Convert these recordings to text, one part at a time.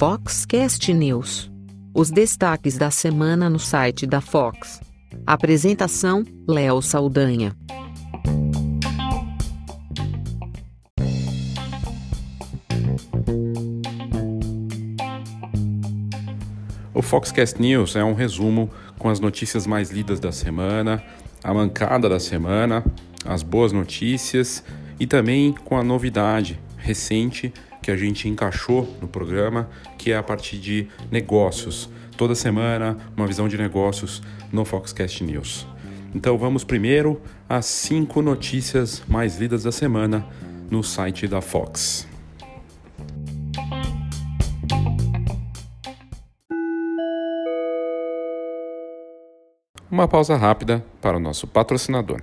Foxcast News. Os destaques da semana no site da Fox. Apresentação: Léo Saldanha. O Foxcast News é um resumo com as notícias mais lidas da semana, a mancada da semana, as boas notícias e também com a novidade recente que a gente encaixou no programa, que é a partir de negócios. Toda semana, uma visão de negócios no Foxcast News. Então vamos primeiro às cinco notícias mais lidas da semana no site da Fox. Uma pausa rápida para o nosso patrocinador.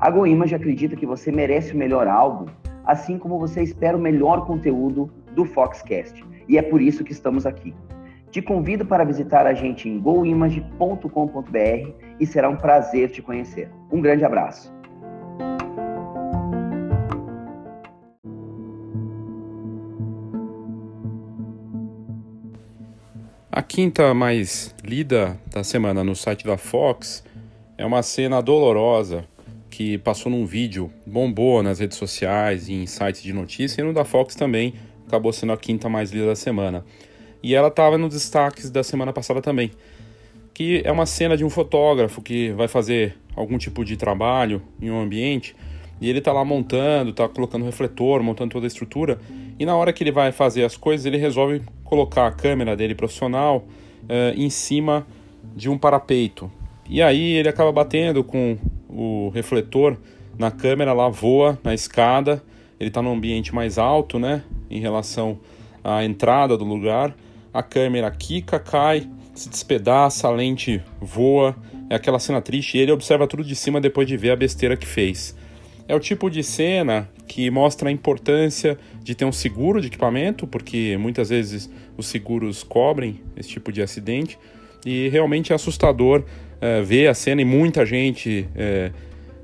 A GoImage acredita que você merece o melhor álbum, assim como você espera o melhor conteúdo do Foxcast. E é por isso que estamos aqui. Te convido para visitar a gente em goimage.com.br e será um prazer te conhecer. Um grande abraço. A quinta mais lida da semana no site da Fox é uma cena dolorosa que passou num vídeo, bombou nas redes sociais e em sites de notícia, e no da Fox também acabou sendo a quinta mais lida da semana. E ela estava nos destaques da semana passada também, que é uma cena de um fotógrafo que vai fazer algum tipo de trabalho em um ambiente e ele está lá montando, está colocando refletor, montando toda a estrutura, e na hora que ele vai fazer as coisas, ele resolve colocar a câmera dele profissional uh, em cima de um parapeito. E aí ele acaba batendo com o refletor na câmera lá voa na escada, ele está num ambiente mais alto, né, em relação à entrada do lugar. A câmera quica, cai, se despedaça, a lente voa. É aquela cena triste e ele observa tudo de cima depois de ver a besteira que fez. É o tipo de cena que mostra a importância de ter um seguro de equipamento, porque muitas vezes os seguros cobrem esse tipo de acidente. E realmente é assustador é, ver a cena e muita gente é,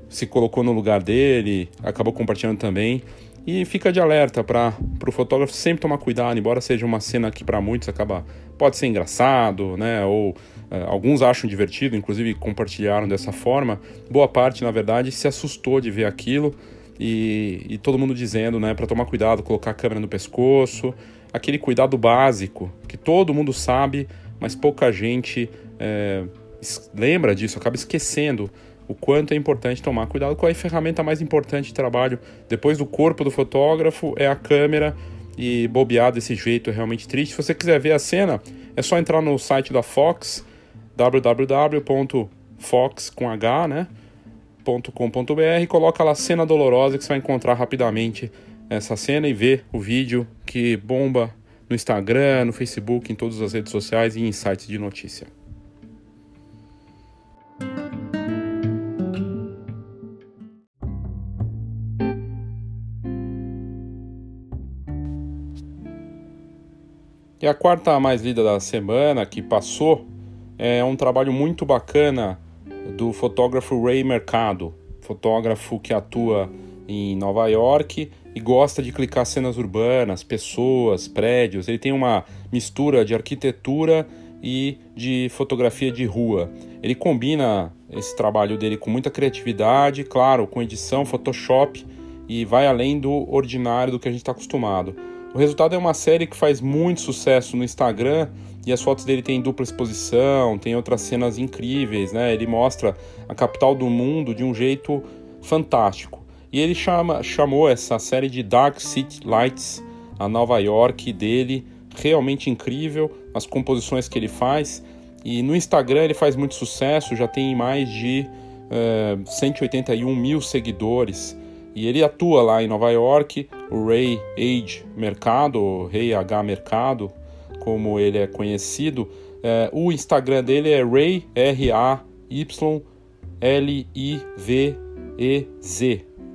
se colocou no lugar dele, acabou compartilhando também. E fica de alerta para o fotógrafo sempre tomar cuidado, embora seja uma cena que para muitos acaba pode ser engraçado, né? Ou é, alguns acham divertido, inclusive compartilharam dessa forma. Boa parte, na verdade, se assustou de ver aquilo e, e todo mundo dizendo, né, para tomar cuidado, colocar a câmera no pescoço, aquele cuidado básico que todo mundo sabe, mas pouca gente é, lembra disso, acaba esquecendo o quanto é importante tomar cuidado com a ferramenta mais importante de trabalho depois do corpo do fotógrafo é a câmera e bobear desse jeito é realmente triste. Se você quiser ver a cena, é só entrar no site da Fox, www.fox com h, né, coloca lá cena dolorosa que você vai encontrar rapidamente essa cena e ver o vídeo que bomba no Instagram, no Facebook, em todas as redes sociais e em sites de notícia. E a quarta mais lida da semana que passou é um trabalho muito bacana do fotógrafo Ray Mercado, fotógrafo que atua em Nova York e gosta de clicar cenas urbanas, pessoas, prédios. Ele tem uma mistura de arquitetura e de fotografia de rua. Ele combina esse trabalho dele com muita criatividade, claro, com edição, Photoshop e vai além do ordinário do que a gente está acostumado. O resultado é uma série que faz muito sucesso no Instagram e as fotos dele têm dupla exposição, tem outras cenas incríveis, né? Ele mostra a capital do mundo de um jeito fantástico. E ele chama, chamou essa série de Dark City Lights, a Nova York dele, realmente incrível, as composições que ele faz. E no Instagram ele faz muito sucesso, já tem mais de é, 181 mil seguidores. E ele atua lá em Nova York, o Ray Age Mercado, Ray H Mercado, como ele é conhecido. É, o Instagram dele é Ray R-A-Y-L-I-V-E-Z,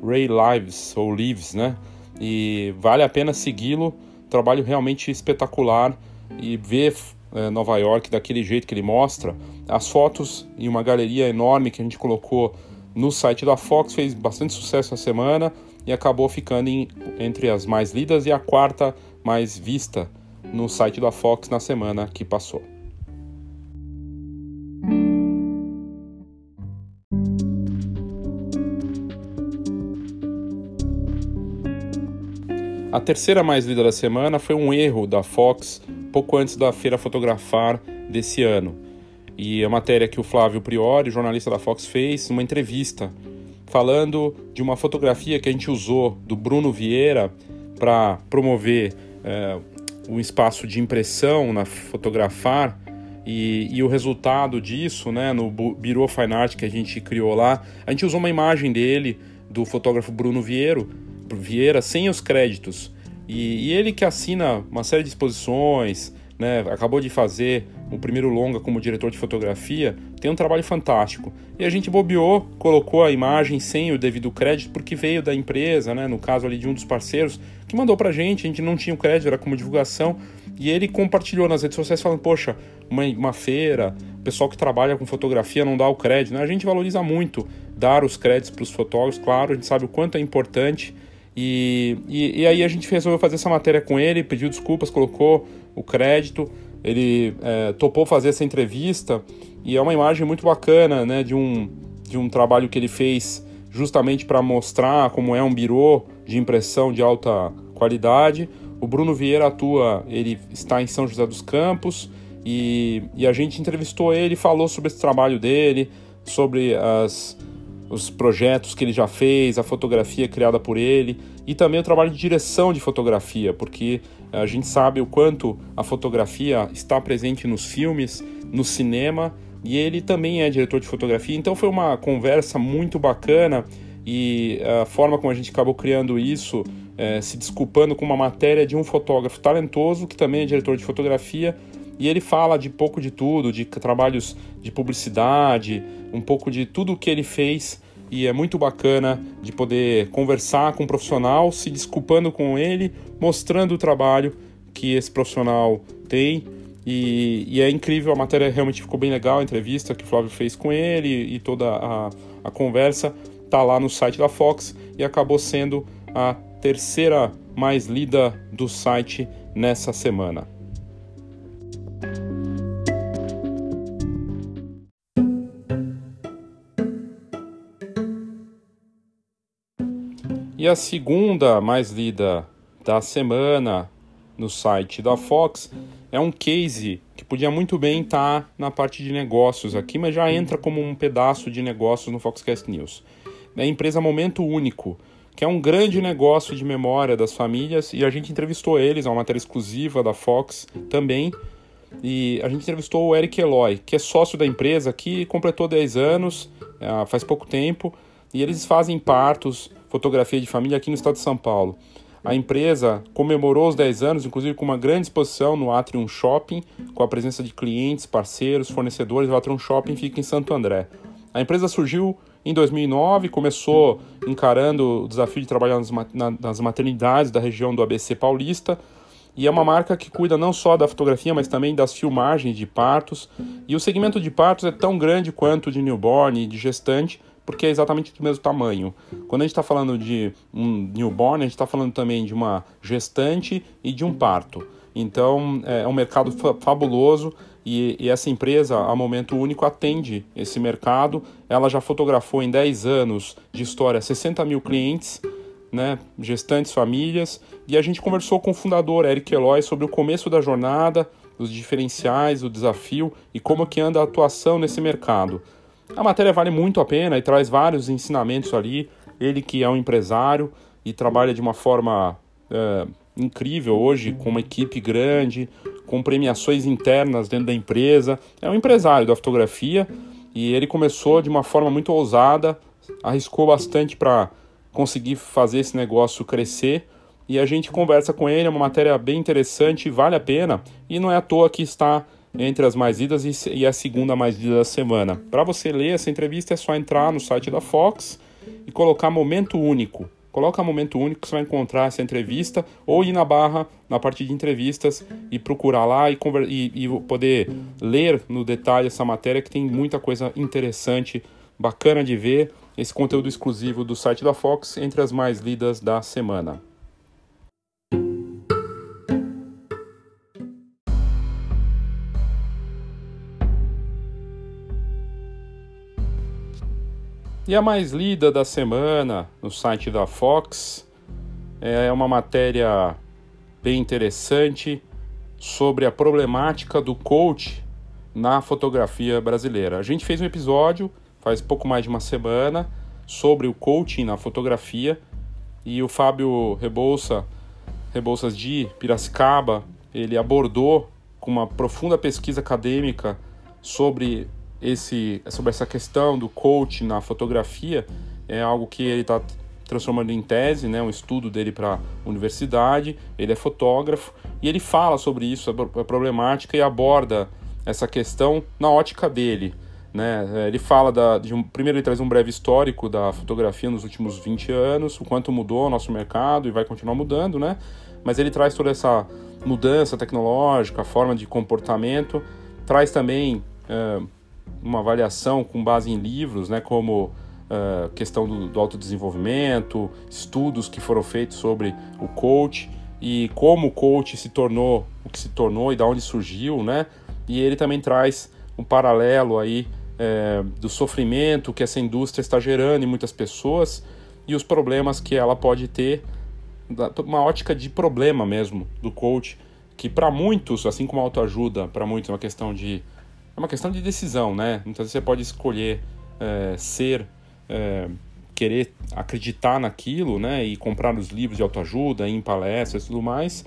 Ray Lives ou Lives, né? E vale a pena segui-lo. Trabalho realmente espetacular e ver é, Nova York daquele jeito que ele mostra. As fotos em uma galeria enorme que a gente colocou no site da Fox fez bastante sucesso essa semana e acabou ficando em, entre as mais lidas e a quarta mais vista no site da Fox na semana que passou. A terceira mais lida da semana foi um erro da Fox pouco antes da Feira Fotografar desse ano. E a matéria que o Flávio Priori, jornalista da Fox, fez, uma entrevista, falando de uma fotografia que a gente usou do Bruno Vieira para promover é, um espaço de impressão na Fotografar. E, e, o resultado disso, né, no Bureau Fine Art que a gente criou lá, a gente usou uma imagem dele, do fotógrafo Bruno Vieira, Vieira sem os créditos. E, e, ele que assina uma série de exposições, né, acabou de fazer o primeiro longa como diretor de fotografia, tem um trabalho fantástico. E a gente bobeou, colocou a imagem sem o devido crédito, porque veio da empresa, né, no caso ali de um dos parceiros, que mandou pra gente, a gente não tinha o crédito, era como divulgação, e ele compartilhou nas redes sociais falando, poxa, uma, uma feira, o pessoal que trabalha com fotografia não dá o crédito, né? A gente valoriza muito dar os créditos para os fotógrafos, claro, a gente sabe o quanto é importante, e, e, e, aí a gente resolveu fazer essa matéria com ele, pediu desculpas, colocou o crédito, ele é, topou fazer essa entrevista e é uma imagem muito bacana, né, de um, de um trabalho que ele fez justamente para mostrar como é um birô de impressão de alta qualidade. O Bruno Vieira atua, ele está em São José dos Campos e, e a gente entrevistou ele, falou sobre esse trabalho dele, sobre as os projetos que ele já fez, a fotografia criada por ele e também o trabalho de direção de fotografia, porque a gente sabe o quanto a fotografia está presente nos filmes, no cinema e ele também é diretor de fotografia. Então foi uma conversa muito bacana e a forma como a gente acabou criando isso, é, se desculpando com uma matéria de um fotógrafo talentoso que também é diretor de fotografia e ele fala de pouco de tudo, de trabalhos de publicidade, um pouco de tudo o que ele fez e é muito bacana de poder conversar com um profissional, se desculpando com ele, mostrando o trabalho que esse profissional tem. E, e, é incrível, a matéria realmente ficou bem legal, a entrevista que o Flávio fez com ele e toda a, a conversa tá lá no site da Fox e acabou sendo a terceira mais lida do site nessa semana. E a segunda mais lida da semana no site da Fox é um case que podia muito bem estar tá na parte de negócios aqui, mas já entra como um pedaço de negócios no Foxcast News. É a empresa Momento Único, que é um grande negócio de memória das famílias, e a gente entrevistou eles, é uma matéria exclusiva da Fox também. E a gente entrevistou o Eric Eloy, que é sócio da empresa, que completou 10 anos, é, faz pouco tempo, e eles fazem partos fotografia de família aqui no estado de São Paulo. A empresa comemorou os 10 anos, inclusive com uma grande exposição no Atrium Shopping, com a presença de clientes, parceiros, fornecedores. O Atrium Shopping fica em Santo André. A empresa surgiu em 2009, começou encarando o desafio de trabalhar nas maternidades da região do ABC paulista. E é uma marca que cuida não só da fotografia, mas também das filmagens de partos. E o segmento de partos é tão grande quanto de newborn e de gestante, porque é exatamente do mesmo tamanho. Quando a gente está falando de um newborn, a gente está falando também de uma gestante e de um parto. Então é um mercado fabuloso e, e, essa empresa, a Momento Único, atende esse mercado. Ela já fotografou em 10 anos de história 60 mil clientes, né, gestantes, famílias, e a gente conversou com o fundador, Eric Eloy, sobre o começo da jornada, os diferenciais, o desafio e como que anda a atuação nesse mercado. A matéria vale muito a pena e traz vários ensinamentos ali. Ele que é um empresário e trabalha de uma forma é, incrível hoje, com uma equipe grande, com premiações internas dentro da empresa. É um empresário da fotografia E ele começou de uma forma muito ousada, arriscou bastante para conseguir fazer esse negócio crescer. E a gente conversa com ele, é uma matéria bem interessante, vale a pena. E não é à toa que está entre as mais lidas e a segunda mais lida da semana. Para você ler essa entrevista é só entrar no site da Fox e colocar momento único. Coloca momento único, você vai encontrar essa entrevista, ou ir na barra, na parte de entrevistas, e procurar lá e, e, e poder ler no detalhe essa matéria, que tem muita coisa interessante, bacana de ver. Esse conteúdo exclusivo do site da Fox entre as mais lidas da semana. E a mais lida da semana no site da Fox é uma matéria bem interessante sobre a problemática do coach na fotografia brasileira. A gente fez um episódio faz pouco mais de uma semana sobre o coaching na fotografia e o Fábio Rebouça, Rebouças de Piracicaba, ele abordou com uma profunda pesquisa acadêmica sobre esse, sobre essa questão do coach na fotografia é algo que ele está transformando em tese, né, um estudo dele para a universidade. Ele é fotógrafo e ele fala sobre isso, a problemática e aborda essa questão na ótica dele. Né? Ele fala da, de um, primeiro ele traz um breve histórico da fotografia nos últimos 20 anos, o quanto mudou o nosso mercado e vai continuar mudando, né? Mas ele traz toda essa mudança tecnológica, forma de comportamento, traz também uh, uma avaliação com base em livros, né, como uh, questão do, do autodesenvolvimento, estudos que foram feitos sobre o coach e como o coach se tornou o que se tornou e da onde surgiu, né? E ele também traz um paralelo aí é, do sofrimento que essa indústria está gerando em muitas pessoas e os problemas que ela pode ter, uma ótica de problema mesmo do coach, que para muitos, assim como a autoajuda, para muitos é uma questão de uma questão de decisão, né? Muitas vezes você pode escolher é, ser, é, querer acreditar naquilo, né? E comprar os livros de autoajuda, ir em palestras e tudo mais.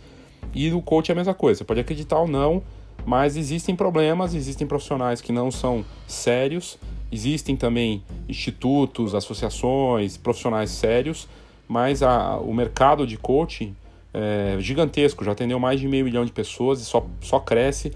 E o coach é a mesma coisa, você pode acreditar ou não, mas existem problemas, existem profissionais que não são sérios, existem também institutos, associações, profissionais sérios, mas a, o mercado de coaching é gigantesco, já atendeu mais de meio milhão de pessoas e só, só cresce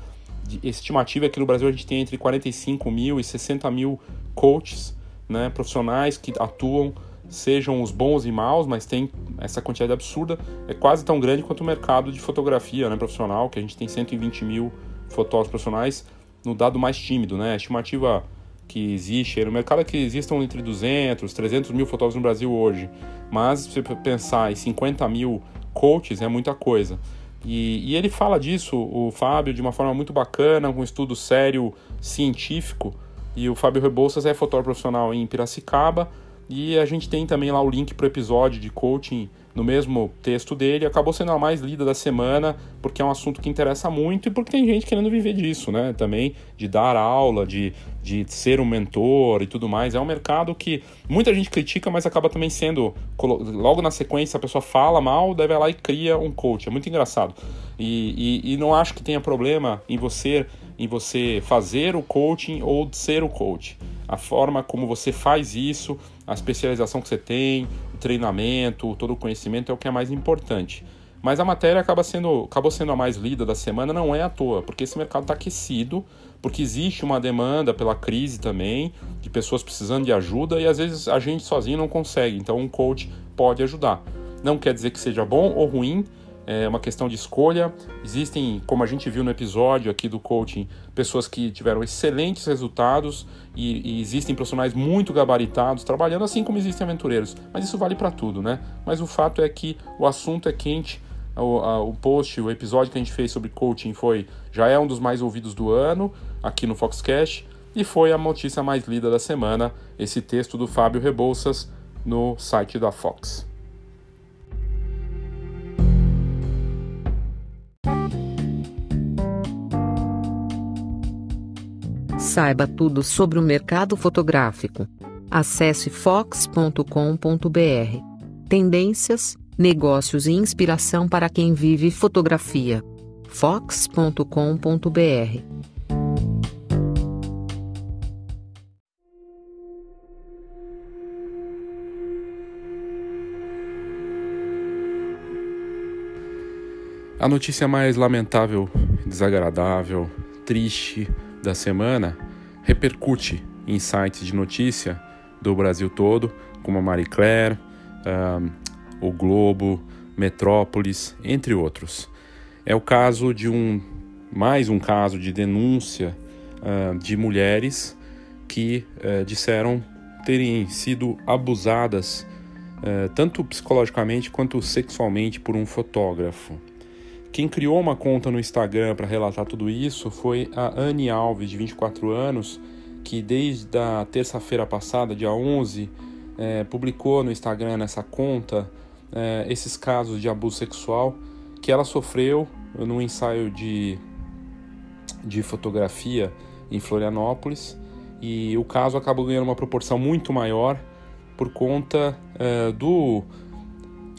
estimativa é que no Brasil a gente tem entre 45 mil e 60 mil coaches, né, profissionais que atuam, sejam os bons e maus, mas tem essa quantidade absurda, é quase tão grande quanto o mercado de fotografia né, profissional, que a gente tem 120 mil fotógrafos profissionais no dado mais tímido, né, a estimativa que existe, no mercado é que existam entre 200, 300 mil fotógrafos no Brasil hoje, mas se você pensar em 50 mil coaches é muita coisa. E, e, ele fala disso, o Fábio, de uma forma muito bacana, com um estudo sério, científico. E o Fábio Rebouças é fotógrafo profissional em Piracicaba. E a gente tem também lá o link para o episódio de coaching no mesmo texto dele. Acabou sendo a mais lida da semana, porque é um assunto que interessa muito e porque tem gente querendo viver disso, né? Também de dar aula, de, de ser um mentor e tudo mais. É um mercado que muita gente critica, mas acaba também sendo. Logo na sequência, a pessoa fala mal, deve lá e cria um coach. É muito engraçado. E, e, e não acho que tenha problema em você, em você fazer o coaching ou ser o coach. A forma como você faz isso, a especialização que você tem, treinamento, todo o conhecimento é o que é mais importante. Mas a matéria acaba sendo, acabou sendo a mais lida da semana, não é à toa, porque esse mercado está aquecido, porque existe uma demanda pela crise também, de pessoas precisando de ajuda e às vezes a gente sozinho não consegue, então um coach pode ajudar. Não quer dizer que seja bom ou ruim, é uma questão de escolha. Existem, como a gente viu no episódio aqui do coaching, pessoas que tiveram excelentes resultados e, e existem profissionais muito gabaritados trabalhando, assim como existem aventureiros. Mas isso vale para tudo, né? Mas o fato é que o assunto é quente. O, a, o post, o episódio que a gente fez sobre coaching foi já é um dos mais ouvidos do ano aqui no Foxcast e foi a notícia mais lida da semana, esse texto do Fábio Rebouças no site da Fox. Saiba tudo sobre o mercado fotográfico. Acesse fox.com.br. Tendências, negócios e inspiração para quem vive fotografia. fox.com.br. A notícia mais lamentável, desagradável, triste da semana repercute em sites de notícia do Brasil todo, como a Marie Claire, um, o Globo, Metrópolis, entre outros. É o caso de um mais um caso de denúncia uh, de mulheres que uh, disseram terem sido abusadas uh, tanto psicologicamente quanto sexualmente por um fotógrafo. Quem criou uma conta no Instagram para relatar tudo isso foi a Anne Alves, de 24 anos, que desde a terça-feira passada, dia 11, é, publicou no Instagram, nessa conta, é, esses casos de abuso sexual que ela sofreu num ensaio de, de fotografia em Florianópolis. E o caso acabou ganhando uma proporção muito maior por conta é, do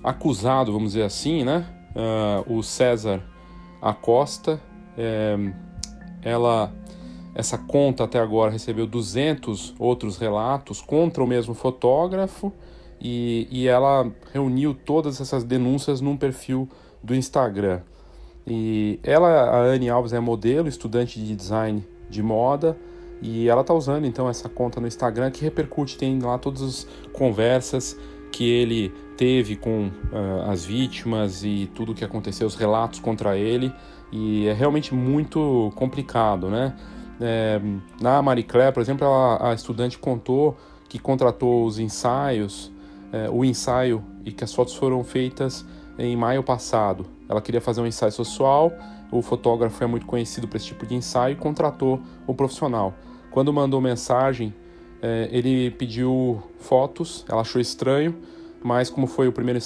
acusado, vamos dizer assim, né? Uh, o César Acosta. É, ela, essa conta até agora recebeu 200 outros relatos contra o mesmo fotógrafo e, e ela reuniu todas essas denúncias num perfil do Instagram. E ela, a Anne Alves, é modelo, estudante de design de moda e ela está usando então essa conta no Instagram que repercute, tem lá todas as conversas que ele teve com uh, as vítimas e tudo o que aconteceu, os relatos contra ele, e é realmente muito complicado, né? É, na Marie Claire, por exemplo, ela, a estudante contou que contratou os ensaios, é, o ensaio e que as fotos foram feitas em maio passado. Ela queria fazer um ensaio sexual, o fotógrafo é muito conhecido para esse tipo de ensaio e contratou o profissional. Quando mandou mensagem, é, ele pediu fotos, ela achou estranho, mas como foi o primeiro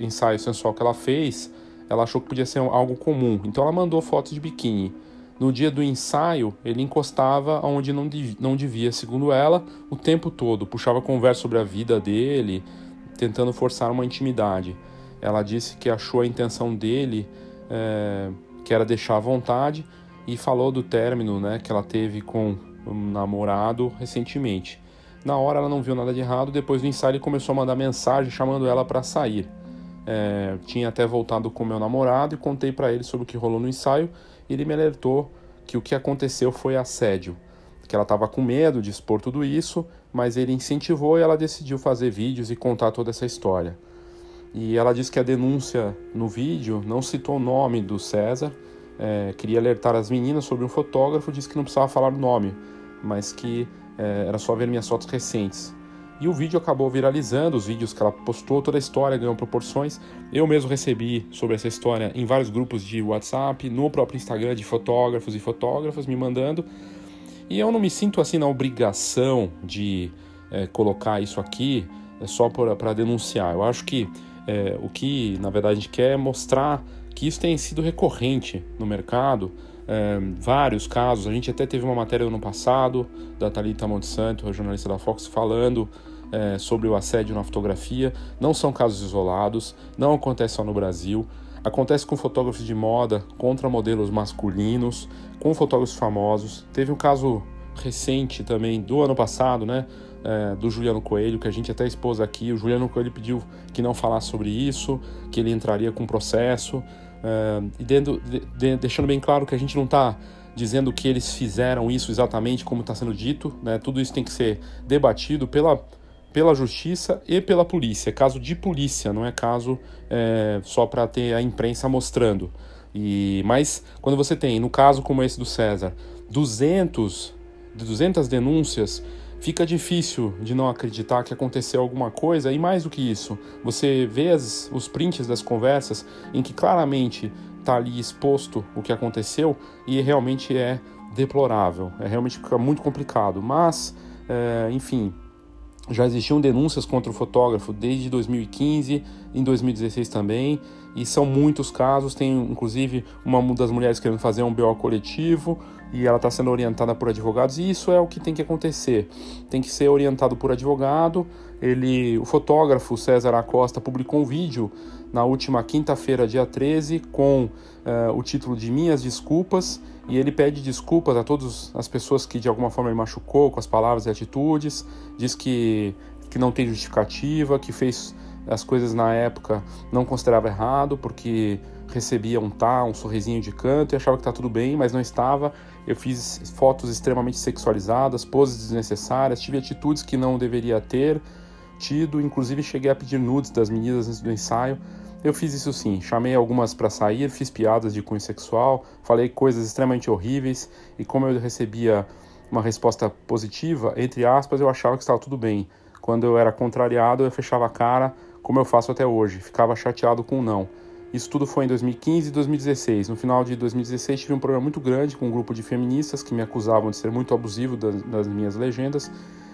ensaio sensual que ela fez, ela achou que podia ser algo comum. Então ela mandou fotos de biquíni. No dia do ensaio, ele encostava onde não, não devia, segundo ela, o tempo todo. Puxava conversa sobre a vida dele, tentando forçar uma intimidade. Ela disse que achou a intenção dele, é, que era deixar à vontade, e falou do término né, que ela teve com um namorado recentemente. Na hora ela não viu nada de errado, depois do ensaio ele começou a mandar mensagem chamando ela para sair. É, tinha até voltado com meu namorado e contei para ele sobre o que rolou no ensaio. E ele me alertou que o que aconteceu foi assédio, que ela estava com medo de expor tudo isso, mas ele incentivou e ela decidiu fazer vídeos e contar toda essa história. E ela disse que a denúncia no vídeo não citou o nome do César, é, queria alertar as meninas sobre um fotógrafo, disse que não precisava falar o nome, mas que é, era só ver minhas fotos recentes. E o vídeo acabou viralizando, os vídeos que ela postou, toda a história ganhou proporções. Eu mesmo recebi sobre essa história em vários grupos de WhatsApp, no próprio Instagram de fotógrafos e fotógrafas me mandando. E eu não me sinto assim na obrigação de é, colocar isso aqui é, só para denunciar. Eu acho que é, o que na verdade a gente quer é mostrar que isso tem sido recorrente no mercado vários casos. A gente até teve uma matéria no ano passado da Thalita Monsanto, a jornalista da Fox, falando é, sobre o assédio na fotografia. Não são casos isolados, não acontece só no Brasil. Acontece com fotógrafos de moda contra modelos masculinos, com fotógrafos famosos. Teve um caso recente também do ano passado, né? É, do Juliano Coelho, que a gente até expôs aqui. O Juliano Coelho pediu que não falasse sobre isso, que ele entraria com processo. Uh, e dentro, de, deixando bem claro que a gente não está dizendo que eles fizeram isso exatamente como está sendo dito, né? tudo isso tem que ser debatido pela, pela justiça e pela polícia. É caso de polícia, não é caso é, só para ter a imprensa mostrando. E Mas quando você tem, no caso como esse do César, 200, 200 denúncias fica difícil de não acreditar que aconteceu alguma coisa e mais do que isso, você vê as, os prints das conversas em que claramente está ali exposto o que aconteceu e realmente é deplorável, é realmente fica muito complicado, mas é, enfim, já existiam denúncias contra o fotógrafo desde 2015, em 2016 também, e são muitos casos. Tem inclusive uma das mulheres querendo fazer um BO coletivo e ela está sendo orientada por advogados, e isso é o que tem que acontecer. Tem que ser orientado por advogado. Ele, o fotógrafo César Acosta publicou um vídeo na última quinta-feira, dia 13, com uh, o título de Minhas Desculpas, e ele pede desculpas a todas as pessoas que de alguma forma ele machucou com as palavras e atitudes, diz que, que não tem justificativa, que fez as coisas na época não considerava errado, porque recebia um tá, um sorrisinho de canto e achava que tá tudo bem, mas não estava. Eu fiz fotos extremamente sexualizadas, poses desnecessárias, tive atitudes que não deveria ter tido, inclusive cheguei a pedir nudes das meninas antes do ensaio. Eu fiz isso sim, chamei algumas para sair, fiz piadas de cunho sexual, falei coisas extremamente horríveis e como eu recebia uma resposta positiva, entre aspas, eu achava que estava tudo bem. Quando eu era contrariado, eu fechava a cara, como eu faço até hoje, ficava chateado com o não. Isso tudo foi em 2015 e 2016. No final de 2016 tive um problema muito grande com um grupo de feministas que me acusavam de ser muito abusivo das, das minhas legendas,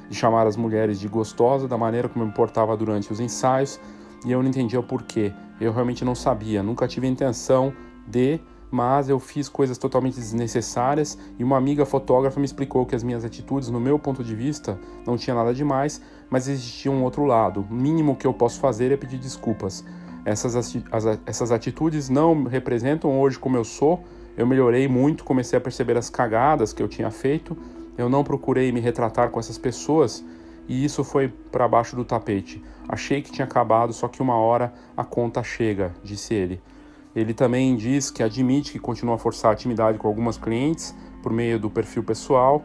de chamar as mulheres de gostosa, da maneira como eu me portava durante os ensaios, e eu não entendia o porquê. Eu realmente não sabia, nunca tive a intenção de, mas eu fiz coisas totalmente desnecessárias e uma amiga fotógrafa me explicou que as minhas atitudes, no meu ponto de vista, não tinha nada demais, mas existia um outro lado. O mínimo que eu posso fazer é pedir desculpas. Essas, essas atitudes não representam hoje como eu sou. Eu melhorei muito, comecei a perceber as cagadas que eu tinha feito. Eu não procurei me retratar com essas pessoas e isso foi para baixo do tapete. Achei que tinha acabado, só que uma hora a conta chega, disse ele. Ele também diz que admite que continua a forçar a intimidade com algumas clientes por meio do perfil pessoal.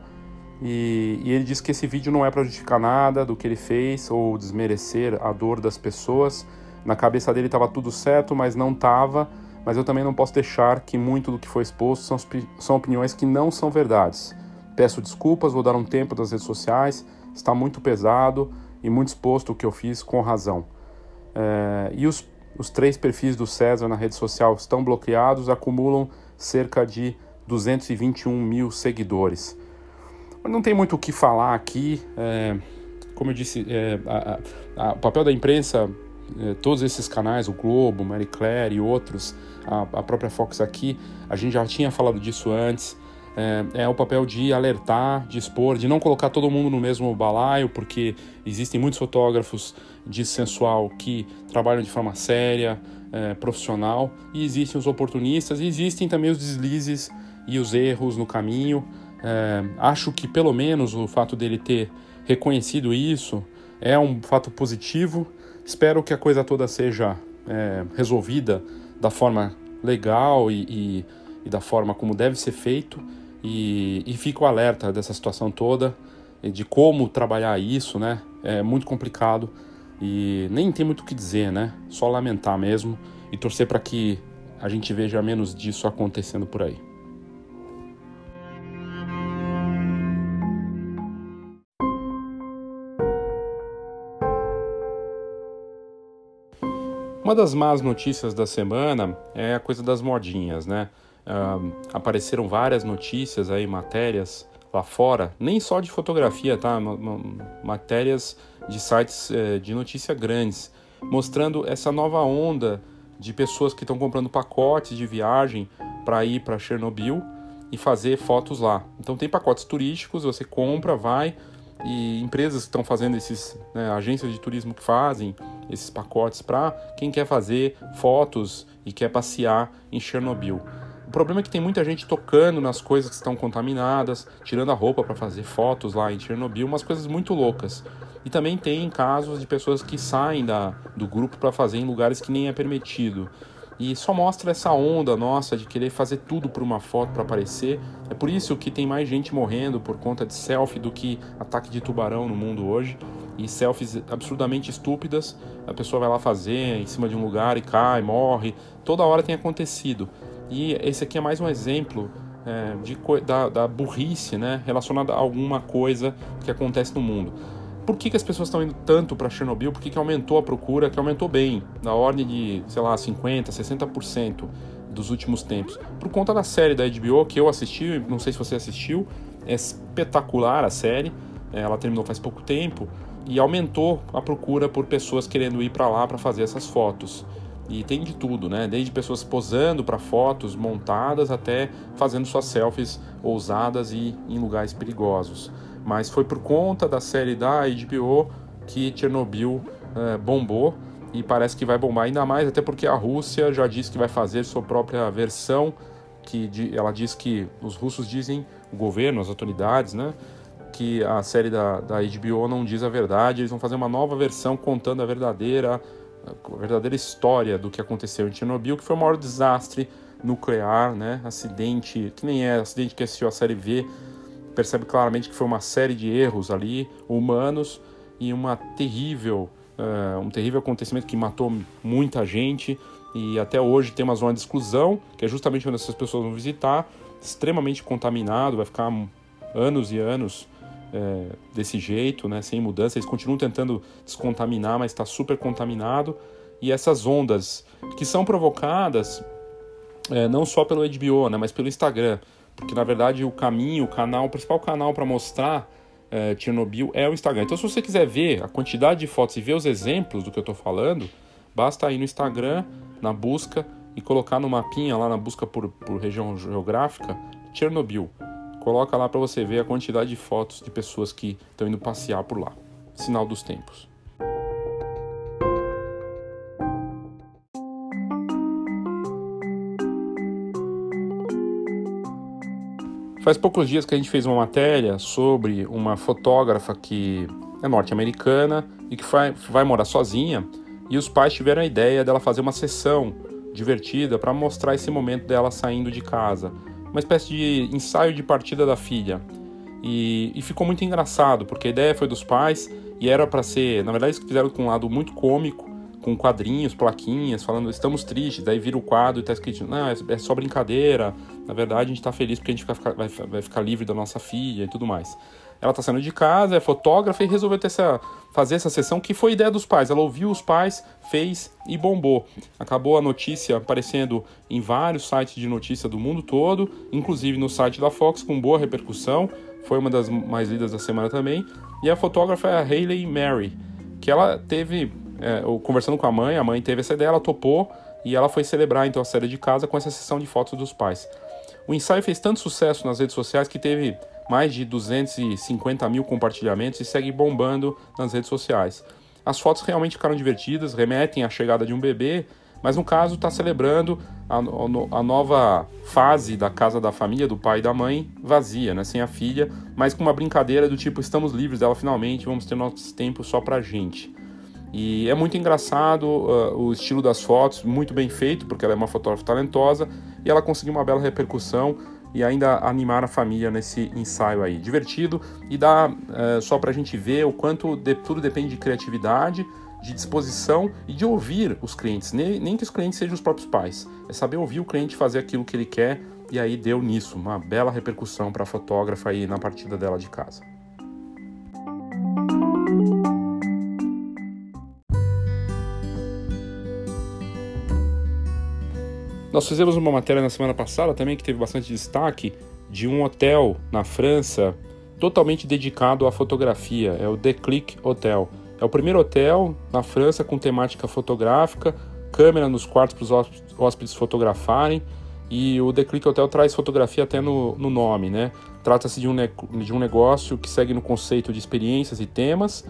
E, e ele diz que esse vídeo não é para justificar nada do que ele fez ou desmerecer a dor das pessoas na cabeça dele estava tudo certo, mas não estava. Mas eu também não posso deixar que muito do que foi exposto são, são opiniões que não são verdades. Peço desculpas, vou dar um tempo das redes sociais. Está muito pesado e muito exposto o que eu fiz com razão. É, e os, os três perfis do César na rede social estão bloqueados, acumulam cerca de 221 mil seguidores. Não tem muito o que falar aqui. É, como eu disse, é, a, a, a, o papel da imprensa é, todos esses canais, o Globo, Marie Claire e outros, a, a, própria Fox aqui, a gente já tinha falado disso antes. É, é, o papel de alertar, de expor, de não colocar todo mundo no mesmo balaio, porque existem muitos fotógrafos de sensual que trabalham de forma séria, é, profissional, e existem os oportunistas, e existem também os deslizes e os erros no caminho. É, acho que pelo menos o fato dele ter reconhecido isso é um fato positivo Espero que a coisa toda seja é, resolvida da forma legal e, e, e, da forma como deve ser feito. E, e fico alerta dessa situação toda, de como trabalhar isso, né? É muito complicado e nem tem muito o que dizer, né? Só lamentar mesmo e torcer para que a gente veja menos disso acontecendo por aí. Uma das más notícias da semana é a coisa das modinhas, né? Uh, apareceram várias notícias aí, matérias lá fora, nem só de fotografia, tá? Matérias de sites eh, de notícia grandes, mostrando essa nova onda de pessoas que estão comprando pacotes de viagem para ir para Chernobyl e fazer fotos lá. Então tem pacotes turísticos, você compra, vai, e empresas que estão fazendo esses, né, agências de turismo que fazem esses pacotes para quem quer fazer fotos e quer passear em Chernobyl. O problema é que tem muita gente tocando nas coisas que estão contaminadas, tirando a roupa para fazer fotos lá em Chernobyl, umas coisas muito loucas. E também tem casos de pessoas que saem da, do grupo para fazer em lugares que nem é permitido. E só mostra essa onda nossa de querer fazer tudo por uma foto para aparecer. É por isso que tem mais gente morrendo por conta de selfie do que ataque de tubarão no mundo hoje. E selfies absurdamente estúpidas, a pessoa vai lá fazer em cima de um lugar e cai, morre. Toda hora tem acontecido. E esse aqui é mais um exemplo é, de, da, da burrice né, relacionada a alguma coisa que acontece no mundo. Por que, que as pessoas estão indo tanto para Chernobyl? Por que, que aumentou a procura? Que aumentou bem, na ordem de, sei lá, 50%, 60% dos últimos tempos. Por conta da série da HBO que eu assisti, não sei se você assistiu, é espetacular a série, é, ela terminou faz pouco tempo e aumentou a procura por pessoas querendo ir para lá para fazer essas fotos. E tem de tudo, né? Desde pessoas posando para fotos montadas até fazendo suas selfies ousadas e em lugares perigosos. Mas foi por conta da série da HBO que Chernobyl é, bombou e parece que vai bombar ainda mais, até porque a Rússia já disse que vai fazer sua própria versão, que ela diz que os russos dizem, o governo, as autoridades, né, que a série da, da HBO não diz a verdade, eles vão fazer uma nova versão contando a verdadeira a verdadeira história do que aconteceu em Chernobyl, que foi o maior desastre nuclear, né? Acidente, que nem é acidente que assistiu a série V, percebe claramente que foi uma série de erros ali, humanos, e uma terrível, uh, um terrível acontecimento que matou muita gente, e até hoje tem uma zona de exclusão, que é justamente onde essas pessoas vão visitar, extremamente contaminado, vai ficar anos e anos é, desse jeito, né, sem mudança. Eles continuam tentando descontaminar, mas está super contaminado. E essas ondas que são provocadas é, não só pelo HBO, né, mas pelo Instagram, porque na verdade o caminho, o canal, o principal canal para mostrar é, Chernobyl é o Instagram. Então, se você quiser ver a quantidade de fotos e ver os exemplos do que eu estou falando, basta ir no Instagram, na busca e colocar no mapinha lá na busca por, por região geográfica Chernobyl. Coloca lá para você ver a quantidade de fotos de pessoas que estão indo passear por lá. Sinal dos tempos. Faz poucos dias que a gente fez uma matéria sobre uma fotógrafa que é norte-americana e que vai, vai morar sozinha e os pais tiveram a ideia dela fazer uma sessão divertida para mostrar esse momento dela saindo de casa uma espécie de ensaio de partida da filha. E, e ficou muito engraçado, porque a ideia foi dos pais e era para ser, na verdade, eles fizeram com um lado muito cômico, com quadrinhos, plaquinhas, falando estamos tristes, daí vira o quadro e tá escrito, não, é, é só brincadeira, na verdade a gente tá feliz porque a gente vai, vai, vai ficar livre da nossa filha e tudo mais. Ela está saindo de casa, é fotógrafa e resolveu ter essa, fazer essa sessão que foi ideia dos pais. Ela ouviu os pais, fez e bombou. Acabou a notícia aparecendo em vários sites de notícia do mundo todo, inclusive no site da Fox, com boa repercussão. Foi uma das mais lidas da semana também. E a fotógrafa é a Hayley Mary, que ela teve, é, conversando com a mãe, a mãe teve essa ideia, ela topou e ela foi celebrar então a série de casa com essa sessão de fotos dos pais. O ensaio fez tanto sucesso nas redes sociais que teve mais de 250 mil compartilhamentos e segue bombando nas redes sociais. As fotos realmente ficaram divertidas, remetem à chegada de um bebê, mas no caso está celebrando a, a, nova fase da casa da família, do pai e da mãe, vazia, né, sem a filha, mas com uma brincadeira do tipo: estamos livres dela finalmente, vamos ter nosso tempo só pra gente. E é muito engraçado uh, o estilo das fotos, muito bem feito, porque ela é uma fotógrafa talentosa e ela conseguiu uma bela repercussão e ainda animar a família nesse ensaio aí. Divertido e dá é, só para a gente ver o quanto de, tudo depende de criatividade, de disposição e de ouvir os clientes. Nem, nem que os clientes sejam os próprios pais. É saber ouvir o cliente fazer aquilo que ele quer e aí deu nisso uma bela repercussão para a fotógrafa aí na partida dela de casa. Nós fizemos uma matéria na semana passada também que teve bastante destaque de um hotel na França totalmente dedicado à fotografia. É o The Click Hotel. É o primeiro hotel na França com temática fotográfica, câmera nos quartos para os hóspedes fotografarem. E o The Click Hotel traz fotografia até no, no nome, né? Trata-se de, um de um negócio que segue no conceito de experiências e temas.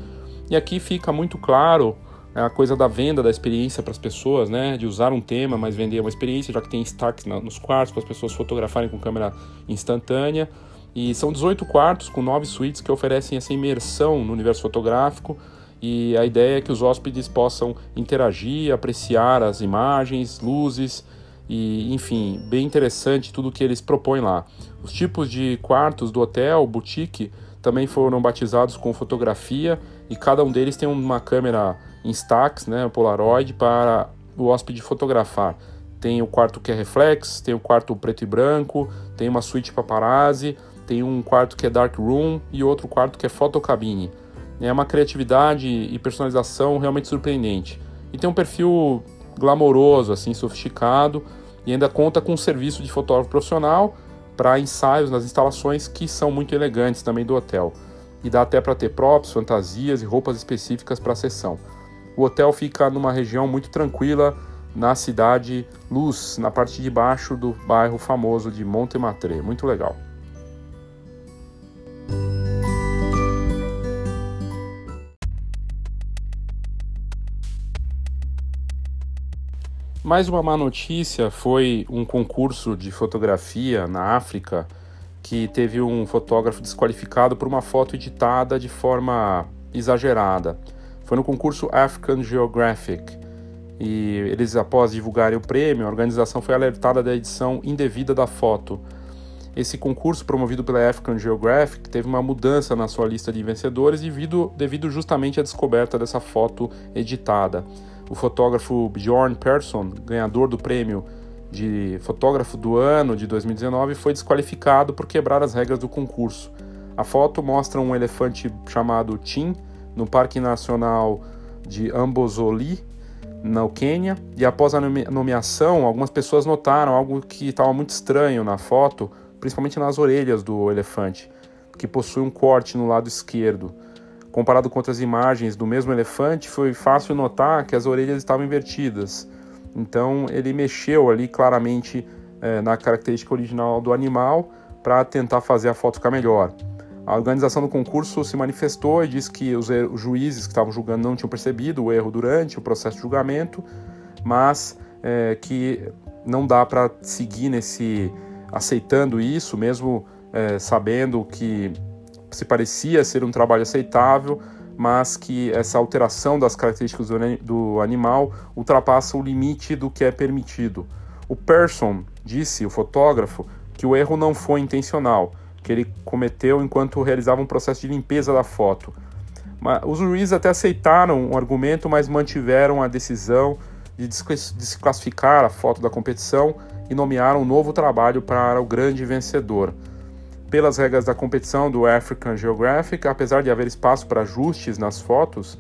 E aqui fica muito claro a coisa da venda da experiência para as pessoas, né? De usar um tema, mas vender uma experiência, já que tem destaques nos quartos para as pessoas fotografarem com câmera instantânea. E são 18 quartos com 9 suítes que oferecem essa imersão no universo fotográfico. E a ideia é que os hóspedes possam interagir, apreciar as imagens, luzes e, enfim, bem interessante tudo que eles propõem lá. Os tipos de quartos do hotel, boutique, também foram batizados com fotografia e cada um deles tem uma câmera Instax, né, Polaroid, para o hóspede fotografar. Tem o quarto que é reflex, tem o quarto preto e branco, tem uma suíte paparazzi, tem um quarto que é dark room e outro quarto que é fotocabine. É uma criatividade e personalização realmente surpreendente. E tem um perfil glamouroso, assim, sofisticado, e ainda conta com um serviço de fotógrafo profissional para ensaios nas instalações que são muito elegantes também do hotel. E dá até para ter props, fantasias e roupas específicas para a sessão. O hotel fica numa região muito tranquila na cidade Luz, na parte de baixo do bairro famoso de Montmartre. Muito legal. Mais uma má notícia foi um concurso de fotografia na África que teve um fotógrafo desqualificado por uma foto editada de forma exagerada. Foi no concurso African Geographic. E eles, após divulgarem o prêmio, a organização foi alertada da edição indevida da foto. Esse concurso, promovido pela African Geographic, teve uma mudança na sua lista de vencedores devido, devido justamente à descoberta dessa foto editada. O fotógrafo Bjorn Persson, ganhador do prêmio de fotógrafo do ano de 2019, foi desqualificado por quebrar as regras do concurso. A foto mostra um elefante chamado Tim no Parque Nacional de Ambosoli, no Quênia, e após a nomeação, algumas pessoas notaram algo que estava muito estranho na foto, principalmente nas orelhas do elefante, que possui um corte no lado esquerdo. Comparado com outras imagens do mesmo elefante, foi fácil notar que as orelhas estavam invertidas. Então ele mexeu ali claramente é, na característica original do animal para tentar fazer a foto ficar melhor. A organização do concurso se manifestou e disse que os, os juízes que estavam julgando não tinham percebido o erro durante o processo de julgamento, mas é, que não dá para seguir nesse aceitando isso, mesmo é, sabendo que se parecia ser um trabalho aceitável, mas que essa alteração das características do, do animal ultrapassa o limite do que é permitido. O Person disse, o fotógrafo, que o erro não foi intencional que ele cometeu enquanto realizava um processo de limpeza da foto. Os juízes até aceitaram o argumento, mas mantiveram a decisão de desclassificar a foto da competição e nomearam um novo trabalho para o grande vencedor. Pelas regras da competição do African Geographic, apesar de haver espaço para ajustes nas fotos,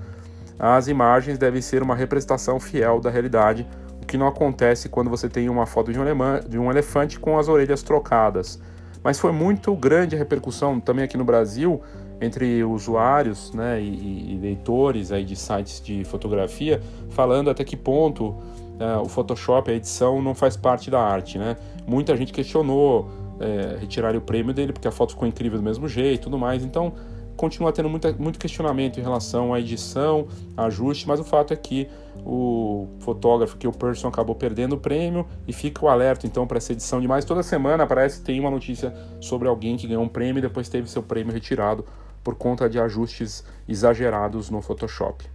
as imagens devem ser uma representação fiel da realidade, o que não acontece quando você tem uma foto de um elefante com as orelhas trocadas. Mas foi muito grande a repercussão também aqui no Brasil entre usuários né, e, e leitores aí de sites de fotografia, falando até que ponto uh, o Photoshop, a edição, não faz parte da arte. Né? Muita gente questionou é, retirar o prêmio dele, porque a foto ficou incrível do mesmo jeito e tudo mais. Então, continua tendo muita, muito questionamento em relação à edição, ajuste, mas o fato é que o fotógrafo, que o Person, acabou perdendo o prêmio e fica o alerta então para essa edição de mais. Toda semana parece que tem uma notícia sobre alguém que ganhou um prêmio e depois teve seu prêmio retirado por conta de ajustes exagerados no Photoshop.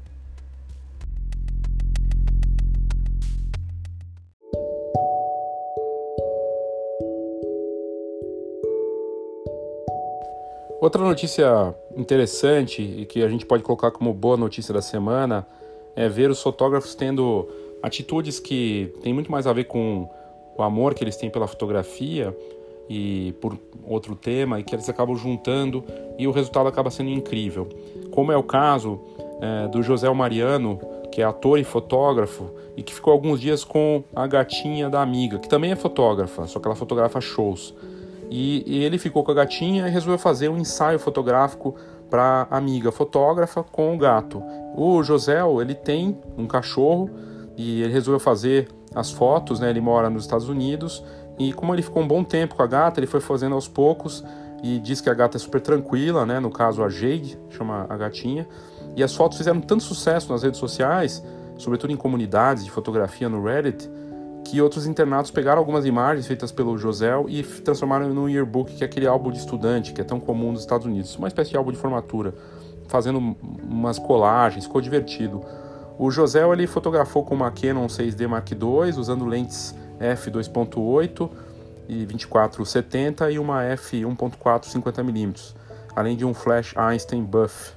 Outra notícia interessante e que a gente pode colocar como boa notícia da semana é ver os fotógrafos tendo atitudes que têm muito mais a ver com o amor que eles têm pela fotografia e por outro tema e que eles acabam juntando e o resultado acaba sendo incrível. Como é o caso é, do José Mariano, que é ator e fotógrafo e que ficou alguns dias com a gatinha da amiga, que também é fotógrafa, só que ela fotografa shows. E, ele ficou com a gatinha e resolveu fazer um ensaio fotográfico para amiga fotógrafa com o gato. O José, ele tem um cachorro e ele resolveu fazer as fotos, né? Ele mora nos Estados Unidos e como ele ficou um bom tempo com a gata, ele foi fazendo aos poucos e diz que a gata é super tranquila, né? No caso a Jade, chama a gatinha. E as fotos fizeram tanto sucesso nas redes sociais, sobretudo em comunidades de fotografia no Reddit, que outros internatos pegaram algumas imagens feitas pelo Josel e transformaram no yearbook, que é aquele álbum de estudante que é tão comum nos Estados Unidos, uma espécie de álbum de formatura, fazendo umas colagens, ficou divertido. O Josel ele fotografou com uma Canon 6D Mark II, usando lentes f2.8 e 2470 e uma f1.4 50mm, além de um flash Einstein Buff.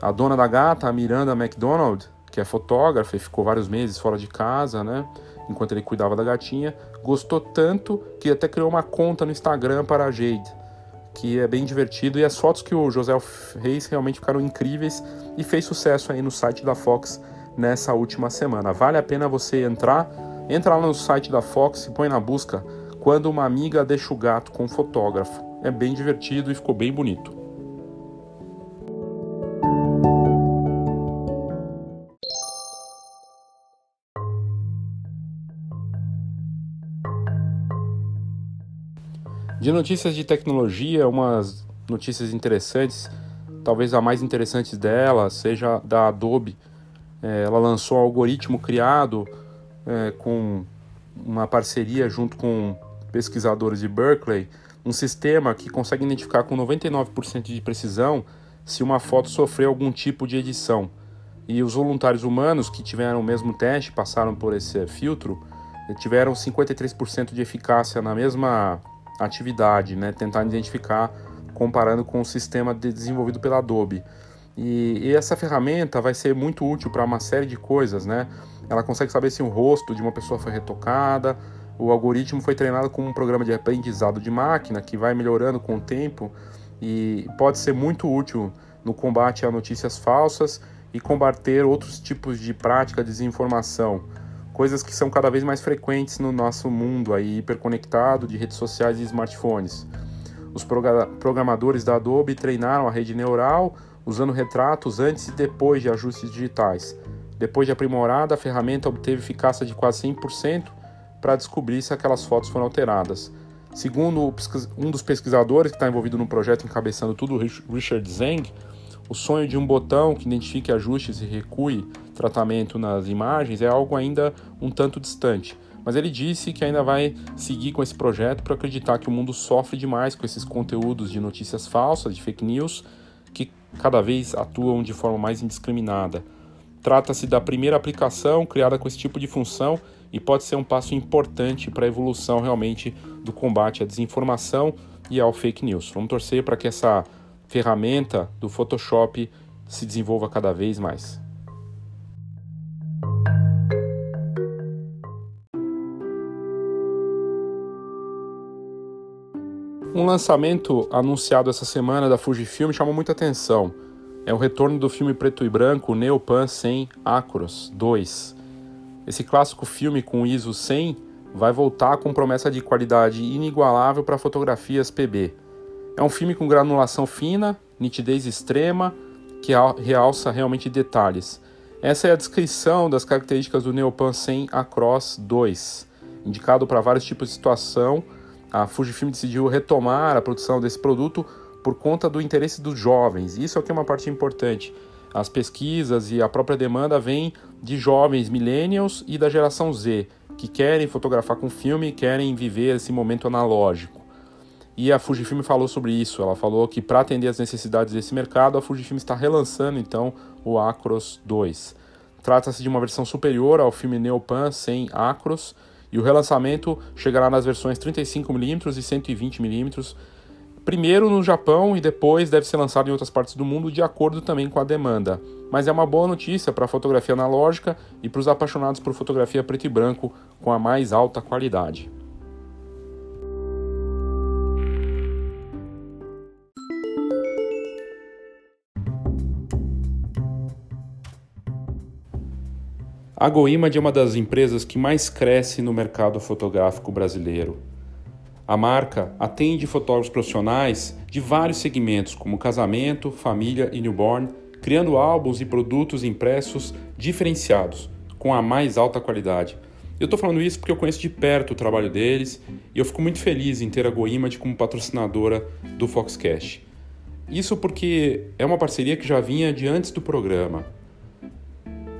A dona da gata, a Miranda McDonald, que é fotógrafa e ficou vários meses fora de casa, né? Enquanto ele cuidava da gatinha, gostou tanto que até criou uma conta no Instagram para a Jade, que é bem divertido e as fotos que o José fez realmente ficaram incríveis e fez sucesso aí no site da Fox nessa última semana. Vale a pena você entrar, entra lá no site da Fox e põe na busca quando uma amiga deixa o gato com um fotógrafo. É bem divertido e ficou bem bonito. De notícias de tecnologia, umas notícias interessantes, talvez a mais interessante dela seja da Adobe. É, ela lançou um algoritmo criado é, com uma parceria junto com pesquisadores de Berkeley, um sistema que consegue identificar com 99% de precisão se uma foto sofreu algum tipo de edição. E os voluntários humanos que tiveram o mesmo teste, passaram por esse filtro, tiveram 53% de eficácia na mesma atividade, né? Tentando identificar comparando com o sistema desenvolvido pela Adobe. E, e essa ferramenta vai ser muito útil para uma série de coisas, né? Ela consegue saber se o rosto de uma pessoa foi retocada, o algoritmo foi treinado com um programa de aprendizado de máquina que vai melhorando com o tempo e pode ser muito útil no combate a notícias falsas e combater outros tipos de prática de desinformação, coisas que são cada vez mais frequentes no nosso mundo aí hiperconectado de redes sociais e smartphones. Os programadores da Adobe treinaram a rede neural usando retratos antes e depois de ajustes digitais. Depois de aprimorada, a ferramenta obteve eficácia de quase 100% para descobrir se aquelas fotos foram alteradas. Segundo um dos pesquisadores que está envolvido no projeto encabeçando tudo, Richard Zeng, o sonho de um botão que identifique ajustes e recue tratamento nas imagens é algo ainda um tanto distante. Mas ele disse que ainda vai seguir com esse projeto para acreditar que o mundo sofre demais com esses conteúdos de notícias falsas, de fake news, que cada vez atuam de forma mais indiscriminada. Trata-se da primeira aplicação criada com esse tipo de função e pode ser um passo importante para a evolução realmente do combate à desinformação e ao fake news. Vamos torcer para que essa ferramenta do Photoshop se desenvolva cada vez mais. Um lançamento anunciado essa semana da Fujifilm chamou muita atenção. É o retorno do filme preto e branco Neopan 100 Acros 2. Esse clássico filme com ISO 100 vai voltar com promessa de qualidade inigualável para fotografias PB. É um filme com granulação fina, nitidez extrema, que realça realmente detalhes. Essa é a descrição das características do Neopan 100 Across 2, indicado para vários tipos de situação a Fujifilm decidiu retomar a produção desse produto por conta do interesse dos jovens. Isso aqui é uma parte importante. As pesquisas e a própria demanda vêm de jovens millennials e da geração Z, que querem fotografar com filme e querem viver esse momento analógico. E a Fujifilm falou sobre isso. Ela falou que para atender as necessidades desse mercado, a Fujifilm está relançando então o Acros 2. Trata-se de uma versão superior ao filme Neopan sem Acros, e o relançamento chegará nas versões 35mm e 120mm, primeiro no Japão e depois deve ser lançado em outras partes do mundo de acordo também com a demanda. Mas é uma boa notícia para a fotografia analógica e para os apaixonados por fotografia preto e branco com a mais alta qualidade. A GoImage é uma das empresas que mais cresce no mercado fotográfico brasileiro. A marca atende fotógrafos profissionais de vários segmentos, como casamento, família e newborn, criando álbuns e produtos impressos diferenciados, com a mais alta qualidade. Eu estou falando isso porque eu conheço de perto o trabalho deles e eu fico muito feliz em ter a GoImage como patrocinadora do Foxcast. Isso porque é uma parceria que já vinha de antes do programa.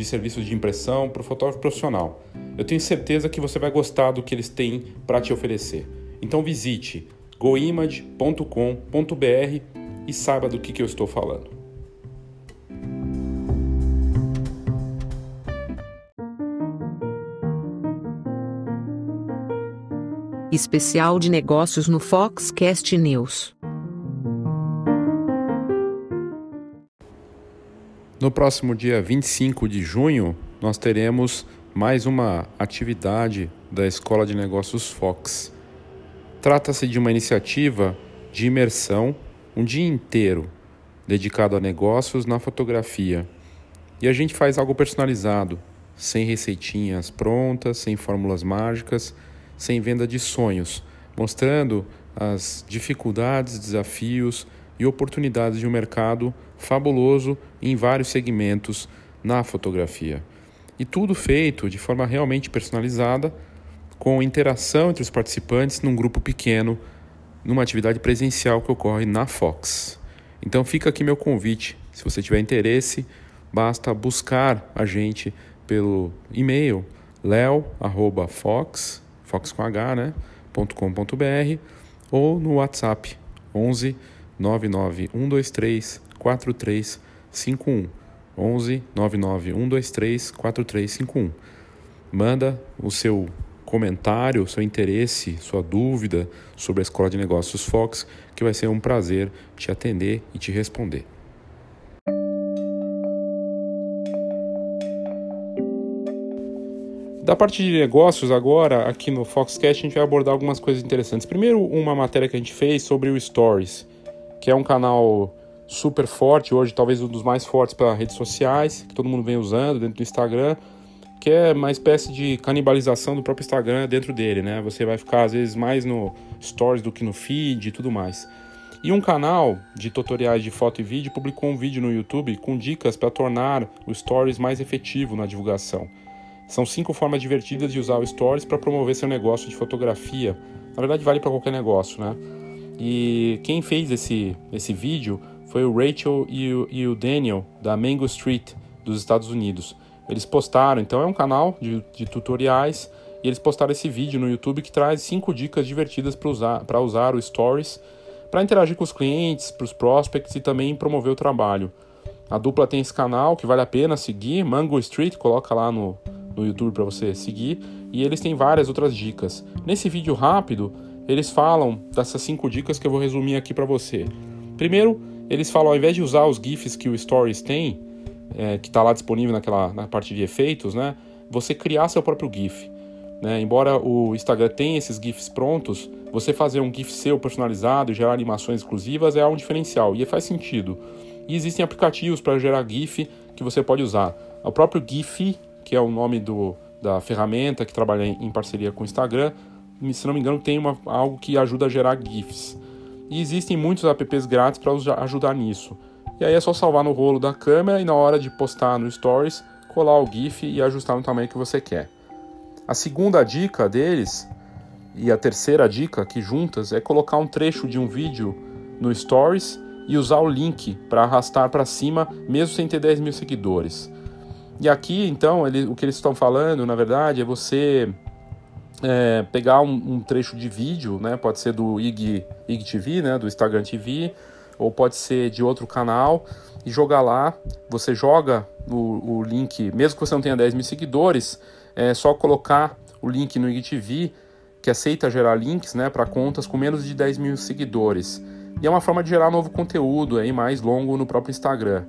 de serviços de impressão para o fotógrafo profissional. Eu tenho certeza que você vai gostar do que eles têm para te oferecer. Então visite goimage.com.br e saiba do que, que eu estou falando. Especial de negócios no Foxcast News. No próximo dia 25 de junho, nós teremos mais uma atividade da Escola de Negócios Fox. Trata-se de uma iniciativa de imersão, um dia inteiro dedicado a negócios na fotografia. E a gente faz algo personalizado, sem receitinhas prontas, sem fórmulas mágicas, sem venda de sonhos, mostrando as dificuldades, desafios e oportunidades de um mercado fabuloso em vários segmentos na fotografia. E tudo feito de forma realmente personalizada, com interação entre os participantes num grupo pequeno, numa atividade presencial que ocorre na Fox. Então fica aqui meu convite. Se você tiver interesse, basta buscar a gente pelo e-mail leo@fox, fox com h, né, .com.br ou no WhatsApp 11 99 123 4351 11 99 123 4351. Manda o seu comentário, seu interesse, sua dúvida sobre a Escola de Negócios Fox, que vai ser um prazer te atender e te responder. Da parte de negócios, agora, aqui no Foxcast, a gente vai abordar algumas coisas interessantes. Primeiro, uma matéria que a gente fez sobre o Stories, que é um canal super forte, hoje talvez um dos mais fortes para redes sociais, que todo mundo vem usando dentro do Instagram que é uma espécie de canibalização do próprio Instagram dentro dele, né? Você vai ficar às vezes mais no stories do que no feed e tudo mais. E um canal de tutoriais de foto e vídeo publicou um vídeo no YouTube com dicas para tornar o stories mais efetivo na divulgação. São cinco formas divertidas de usar o stories para promover seu negócio de fotografia. Na verdade, vale para qualquer negócio, né? E quem fez esse, esse vídeo foi o Rachel e o, e o Daniel da Mango Street dos Estados Unidos. Eles postaram, então é um canal de, de tutoriais e eles postaram esse vídeo no YouTube que traz cinco dicas divertidas para usar, usar o Stories, para interagir com os clientes, para os prospects e também promover o trabalho. A dupla tem esse canal que vale a pena seguir, Mango Street, coloca lá no, no YouTube para você seguir, e eles têm várias outras dicas. Nesse vídeo rápido, eles falam dessas cinco dicas que eu vou resumir aqui para você. Primeiro, eles falam ao invés de usar os GIFs que o Stories tem, é, que está lá disponível naquela na parte de efeitos, né? Você criar seu próprio GIF. Né? Embora o Instagram tenha esses GIFs prontos, você fazer um GIF seu personalizado e gerar animações exclusivas é um diferencial e faz sentido. E existem aplicativos para gerar GIF que você pode usar. O próprio GIF, que é o nome do, da ferramenta que trabalha em parceria com o Instagram, se não me engano, tem uma, algo que ajuda a gerar GIFs. E existem muitos apps grátis para ajudar nisso. E aí é só salvar no rolo da câmera e na hora de postar no Stories, colar o GIF e ajustar no tamanho que você quer. A segunda dica deles e a terceira dica aqui juntas é colocar um trecho de um vídeo no Stories e usar o link para arrastar para cima, mesmo sem ter 10 mil seguidores. E aqui, então, ele, o que eles estão falando, na verdade, é você é, pegar um, um, trecho de vídeo, né? Pode ser do IG, IGTV, né? Do Instagram TV, ou pode ser de outro canal, e jogar lá. Você joga o, o link, mesmo que você não tenha 10 mil seguidores, é só colocar o link no IGTV, que aceita gerar links né, para contas com menos de 10 mil seguidores. E é uma forma de gerar novo conteúdo aí mais longo no próprio Instagram.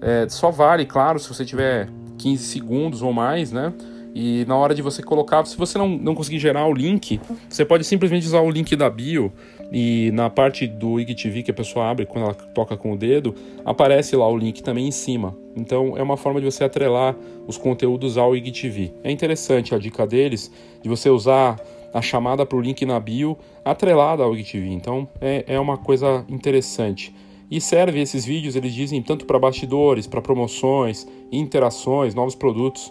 É, só vale, claro, se você tiver 15 segundos ou mais, né? E na hora de você colocar, se você não, não conseguir gerar o link, você pode simplesmente usar o link da bio e na parte do IGTV que a pessoa abre quando ela toca com o dedo, aparece lá o link também em cima. Então é uma forma de você atrelar os conteúdos ao IGTV. É interessante a dica deles de você usar a chamada para o link na bio atrelada ao IGTV. Então é, é uma coisa interessante. E serve esses vídeos, eles dizem, tanto para bastidores, para promoções, interações, novos produtos.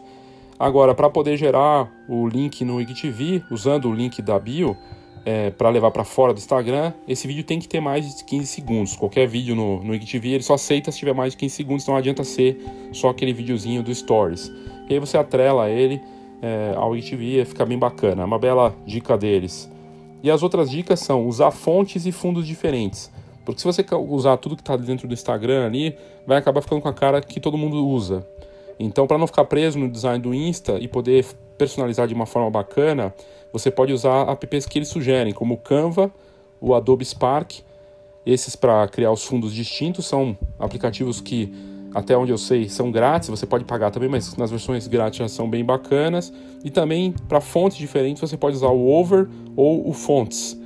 Agora, para poder gerar o link no IGTV, usando o link da bio, é, para levar para fora do Instagram, esse vídeo tem que ter mais de 15 segundos. Qualquer vídeo no, no IGTV ele só aceita se tiver mais de 15 segundos, não adianta ser só aquele videozinho do Stories. E aí você atrela ele é, ao IGTV e fica bem bacana. É uma bela dica deles. E as outras dicas são usar fontes e fundos diferentes. Porque se você usar tudo que está dentro do Instagram ali, vai acabar ficando com a cara que todo mundo usa. Então, para não ficar preso no design do Insta e poder personalizar de uma forma bacana, você pode usar apps que eles sugerem, como o Canva, o Adobe Spark. Esses para criar os fundos distintos são aplicativos que, até onde eu sei, são grátis. Você pode pagar também, mas nas versões grátis já são bem bacanas. E também para fontes diferentes você pode usar o Over ou o Fonts.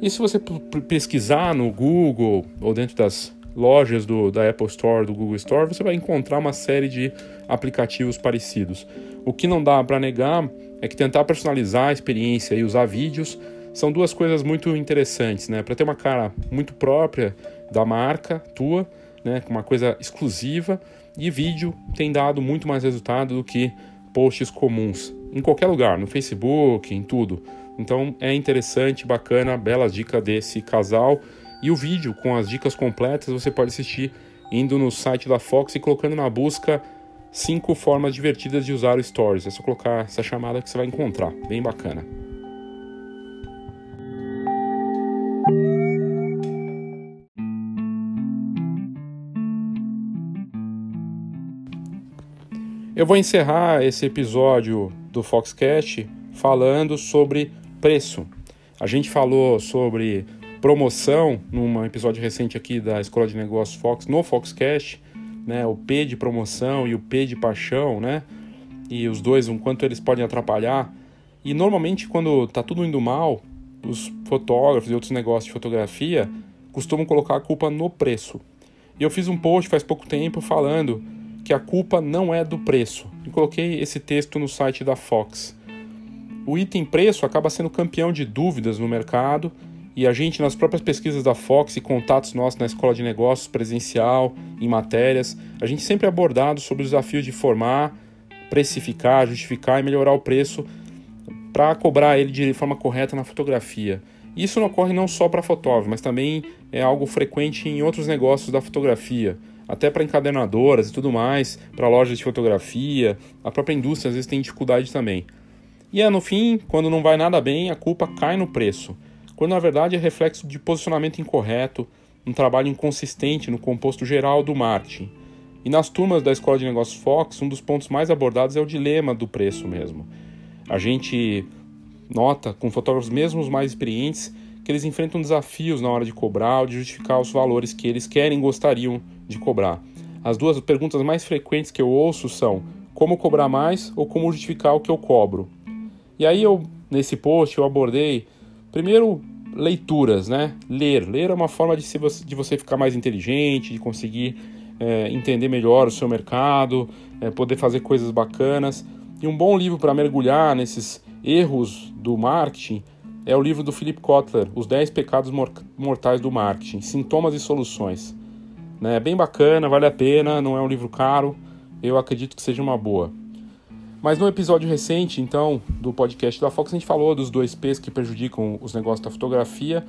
E se você pesquisar no Google ou dentro das lojas do, da Apple Store, do Google Store, você vai encontrar uma série de aplicativos parecidos. O que não dá para negar é que tentar personalizar a experiência e usar vídeos são duas coisas muito interessantes, né? Para ter uma cara muito própria da marca tua, né? Uma coisa exclusiva e vídeo tem dado muito mais resultado do que posts comuns. em qualquer lugar, no Facebook, em tudo. Então é interessante, bacana, bela dica desse casal. E o vídeo com as dicas completas você pode assistir indo no site da Fox e colocando na busca cinco formas divertidas de usar o Stories. É só colocar essa chamada que você vai encontrar. Bem bacana. Eu vou encerrar esse episódio do Foxcast falando sobre preço. A gente falou sobre promoção num episódio recente aqui da Escola de Negócios Fox no Foxcast, né? O P de promoção e o P de paixão, né? E os dois, o quanto eles podem atrapalhar. E normalmente quando tá tudo indo mal, os fotógrafos e outros negócios de fotografia costumam colocar a culpa no preço. E eu fiz um post faz pouco tempo falando que a culpa não é do preço. E coloquei esse texto no site da Fox. O item preço acaba sendo campeão de dúvidas no mercado e a gente, nas próprias pesquisas da Fox e contatos nossos na escola de negócios presencial, em matérias, a gente sempre é abordado sobre o desafio de formar, precificar, justificar e melhorar o preço para cobrar ele de forma correta na fotografia. Isso não ocorre não só para fotógrafos, mas também é algo frequente em outros negócios da fotografia até para encadernadoras e tudo mais, para lojas de fotografia, a própria indústria às vezes tem dificuldade também. E é no fim, quando não vai nada bem, a culpa cai no preço, quando na verdade é reflexo de posicionamento incorreto, um trabalho inconsistente no composto geral do marketing. E nas turmas da Escola de Negócios Fox, um dos pontos mais abordados é o dilema do preço mesmo. A gente nota, com fotógrafos mesmo os mais experientes, que eles enfrentam desafios na hora de cobrar ou de justificar os valores que eles querem gostariam de cobrar. As duas perguntas mais frequentes que eu ouço são como cobrar mais ou como justificar o que eu cobro. E aí eu nesse post eu abordei primeiro leituras, né? Ler, ler é uma forma de, se você, de você ficar mais inteligente, de conseguir é, entender melhor o seu mercado, é, poder fazer coisas bacanas. E um bom livro para mergulhar nesses erros do marketing é o livro do Philip Kotler, Os 10 Pecados Mortais do Marketing, Sintomas e Soluções. Né, é bem bacana, vale a pena, não é um livro caro, eu acredito que seja uma boa. Mas no episódio recente, então, do podcast da Fox, a gente falou dos dois P's que prejudicam os negócios da fotografia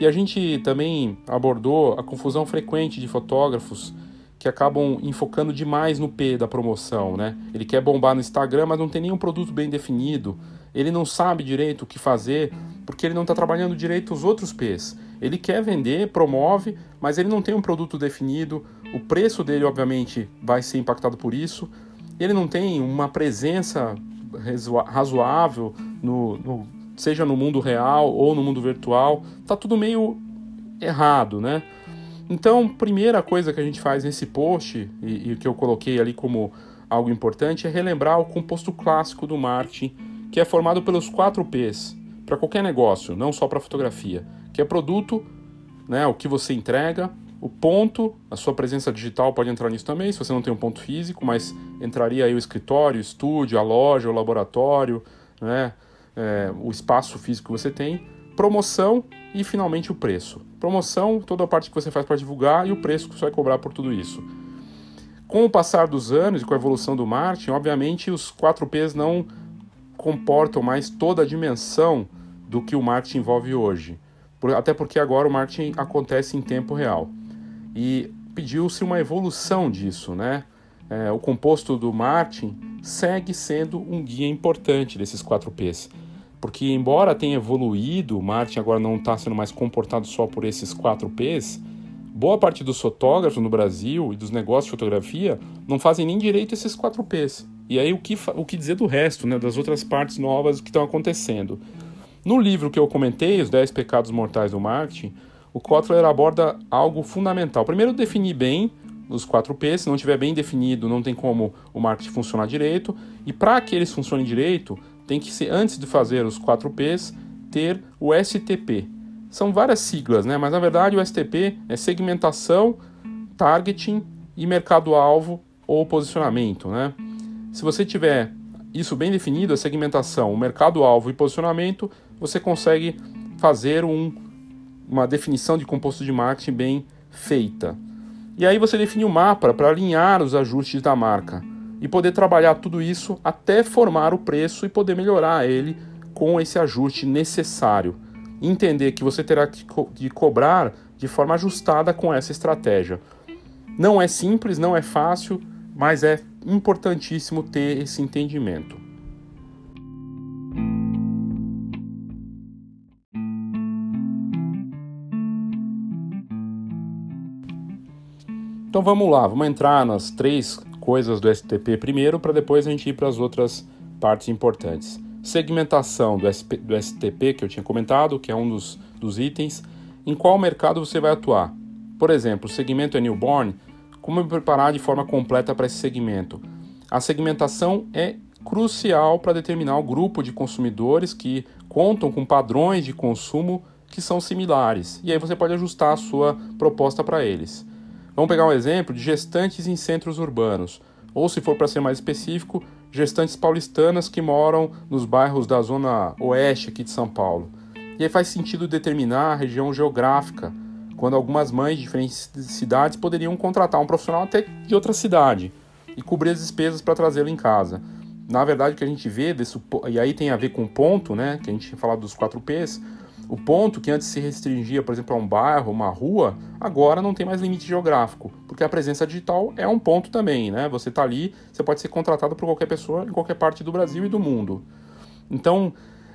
e a gente também abordou a confusão frequente de fotógrafos que acabam enfocando demais no P da promoção, né? Ele quer bombar no Instagram, mas não tem nenhum produto bem definido. Ele não sabe direito o que fazer, porque ele não está trabalhando direito os outros P's. Ele quer vender, promove, mas ele não tem um produto definido. O preço dele, obviamente, vai ser impactado por isso. Ele não tem uma presença razoável, no, no seja no mundo real ou no mundo virtual. Tá tudo meio errado, né? Então, primeira coisa que a gente faz nesse post, e, e que eu coloquei ali como algo importante, é relembrar o composto clássico do marketing, que é formado pelos quatro P's, para qualquer negócio, não só para fotografia, que é produto, né, o que você entrega, o ponto, a sua presença digital pode entrar nisso também, se você não tem um ponto físico, mas entraria aí o escritório, o estúdio, a loja, o laboratório, né, é, o espaço físico que você tem, promoção e finalmente o preço. Promoção, toda a parte que você faz para divulgar e o preço que você vai cobrar por tudo isso. Com o passar dos anos e com a evolução do marketing, obviamente os 4 Ps não comportam mais toda a dimensão do que o marketing envolve hoje. Até porque agora o marketing acontece em tempo real. E pediu-se uma evolução disso, né? É, o composto do marketing segue sendo um guia importante desses 4 Ps porque, embora tenha evoluído, o marketing agora não está sendo mais comportado só por esses 4 Ps, boa parte dos fotógrafos no Brasil e dos negócios de fotografia não fazem nem direito esses 4 Ps. E aí o que, o que dizer do resto, né, das outras partes novas que estão acontecendo? No livro que eu comentei, Os 10 Pecados Mortais do Marketing, o Kotler aborda algo fundamental. Primeiro, definir bem os 4 Ps. Se não estiver bem definido, não tem como o marketing funcionar direito. E para que eles funcionem direito, tem que ser, antes de fazer os 4 Ps, ter o STP. São várias siglas, né? mas na verdade o STP é segmentação, targeting e mercado-alvo ou posicionamento. Né? Se você tiver isso bem definido, a segmentação, o mercado-alvo e posicionamento, você consegue fazer um, uma definição de composto de marketing bem feita. E aí você define o um mapa para alinhar os ajustes da marca. e poder trabalhar tudo isso até formar o preço e poder melhorar ele com esse ajuste necessário. Entender que você terá que, co de cobrar de forma ajustada com essa estratégia. Não é simples, não é fácil, mas é importantíssimo ter esse entendimento. Então vamos lá, vamos entrar nas três coisas do STP primeiro, para depois a gente ir para as outras partes importantes. Segmentação do, SP, do STP, que eu tinha comentado, que é um dos, dos itens. Em qual mercado você vai atuar? Por exemplo, o segmento é newborn, como me preparar de forma completa para esse segmento? A segmentação é crucial para determinar o grupo de consumidores que contam com padrões de consumo que são similares, e aí você pode ajustar a sua proposta para eles. Vamos pegar um exemplo de gestantes em centros urbanos, ou se for para ser mais específico, gestantes paulistanas que moram nos bairros da zona oeste aqui de São Paulo. E aí faz sentido determinar a região geográfica, quando algumas mães de diferentes cidades poderiam contratar um profissional até de outra cidade e cobrir as despesas para trazê-lo em casa. Na verdade, o que a gente vê, desse, e aí tem a ver com o ponto, né, que a gente tinha falado dos 4 Ps, o ponto que antes se restringia, por exemplo, a um bairro, uma rua, agora não tem mais limite geográfico, porque a presença digital é um ponto também, né? Você está ali, você pode ser contratado por qualquer pessoa em qualquer parte do Brasil e do mundo. Então,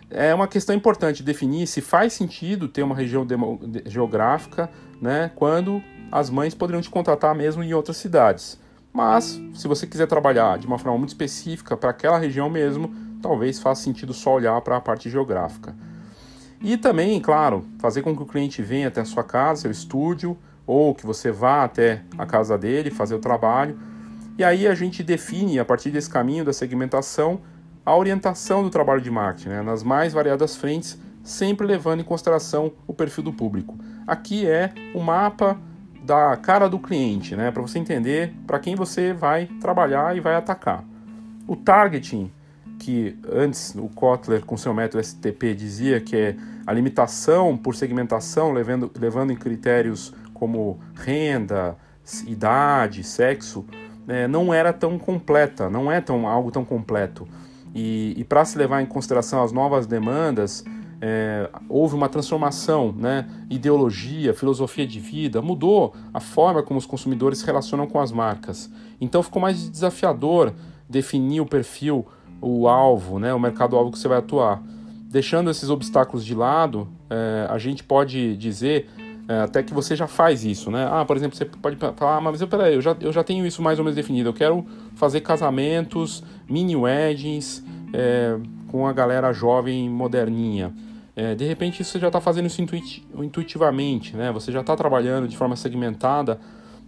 é uma questão importante definir se faz sentido ter uma região geográfica, né? Quando as mães poderiam te contratar mesmo em outras cidades. Mas, se você quiser trabalhar de uma forma muito específica para aquela região mesmo, talvez faça sentido só olhar para a parte geográfica. E também, claro, fazer com que o cliente venha até a sua casa, seu estúdio, ou que você vá até a casa dele fazer o trabalho. E aí a gente define, a partir desse caminho da segmentação, a orientação do trabalho de marketing, né? nas mais variadas frentes, sempre levando em consideração o perfil do público. Aqui é o mapa da cara do cliente, né? para você entender para quem você vai trabalhar e vai atacar. O targeting que antes o Kotler, com seu método STP, dizia que é a limitação por segmentação, levando, levando em critérios como renda, idade, sexo, é, não era tão completa, não é tão algo tão completo. E, e para se levar em consideração as novas demandas, é, houve uma transformação, né? ideologia, filosofia de vida, mudou a forma como os consumidores se relacionam com as marcas. Então ficou mais desafiador definir o perfil o alvo, né, o mercado-alvo que você vai atuar. Deixando esses obstáculos de lado, é, a gente pode dizer é, até que você já faz isso, né? Ah, por exemplo, você pode falar, ah, mas eu, peraí, eu já, eu já tenho isso mais ou menos definido. Eu quero fazer casamentos, mini weddings é, com a galera jovem moderninha. É, de repente você já está fazendo isso intuit intuitivamente, né? Você já está trabalhando de forma segmentada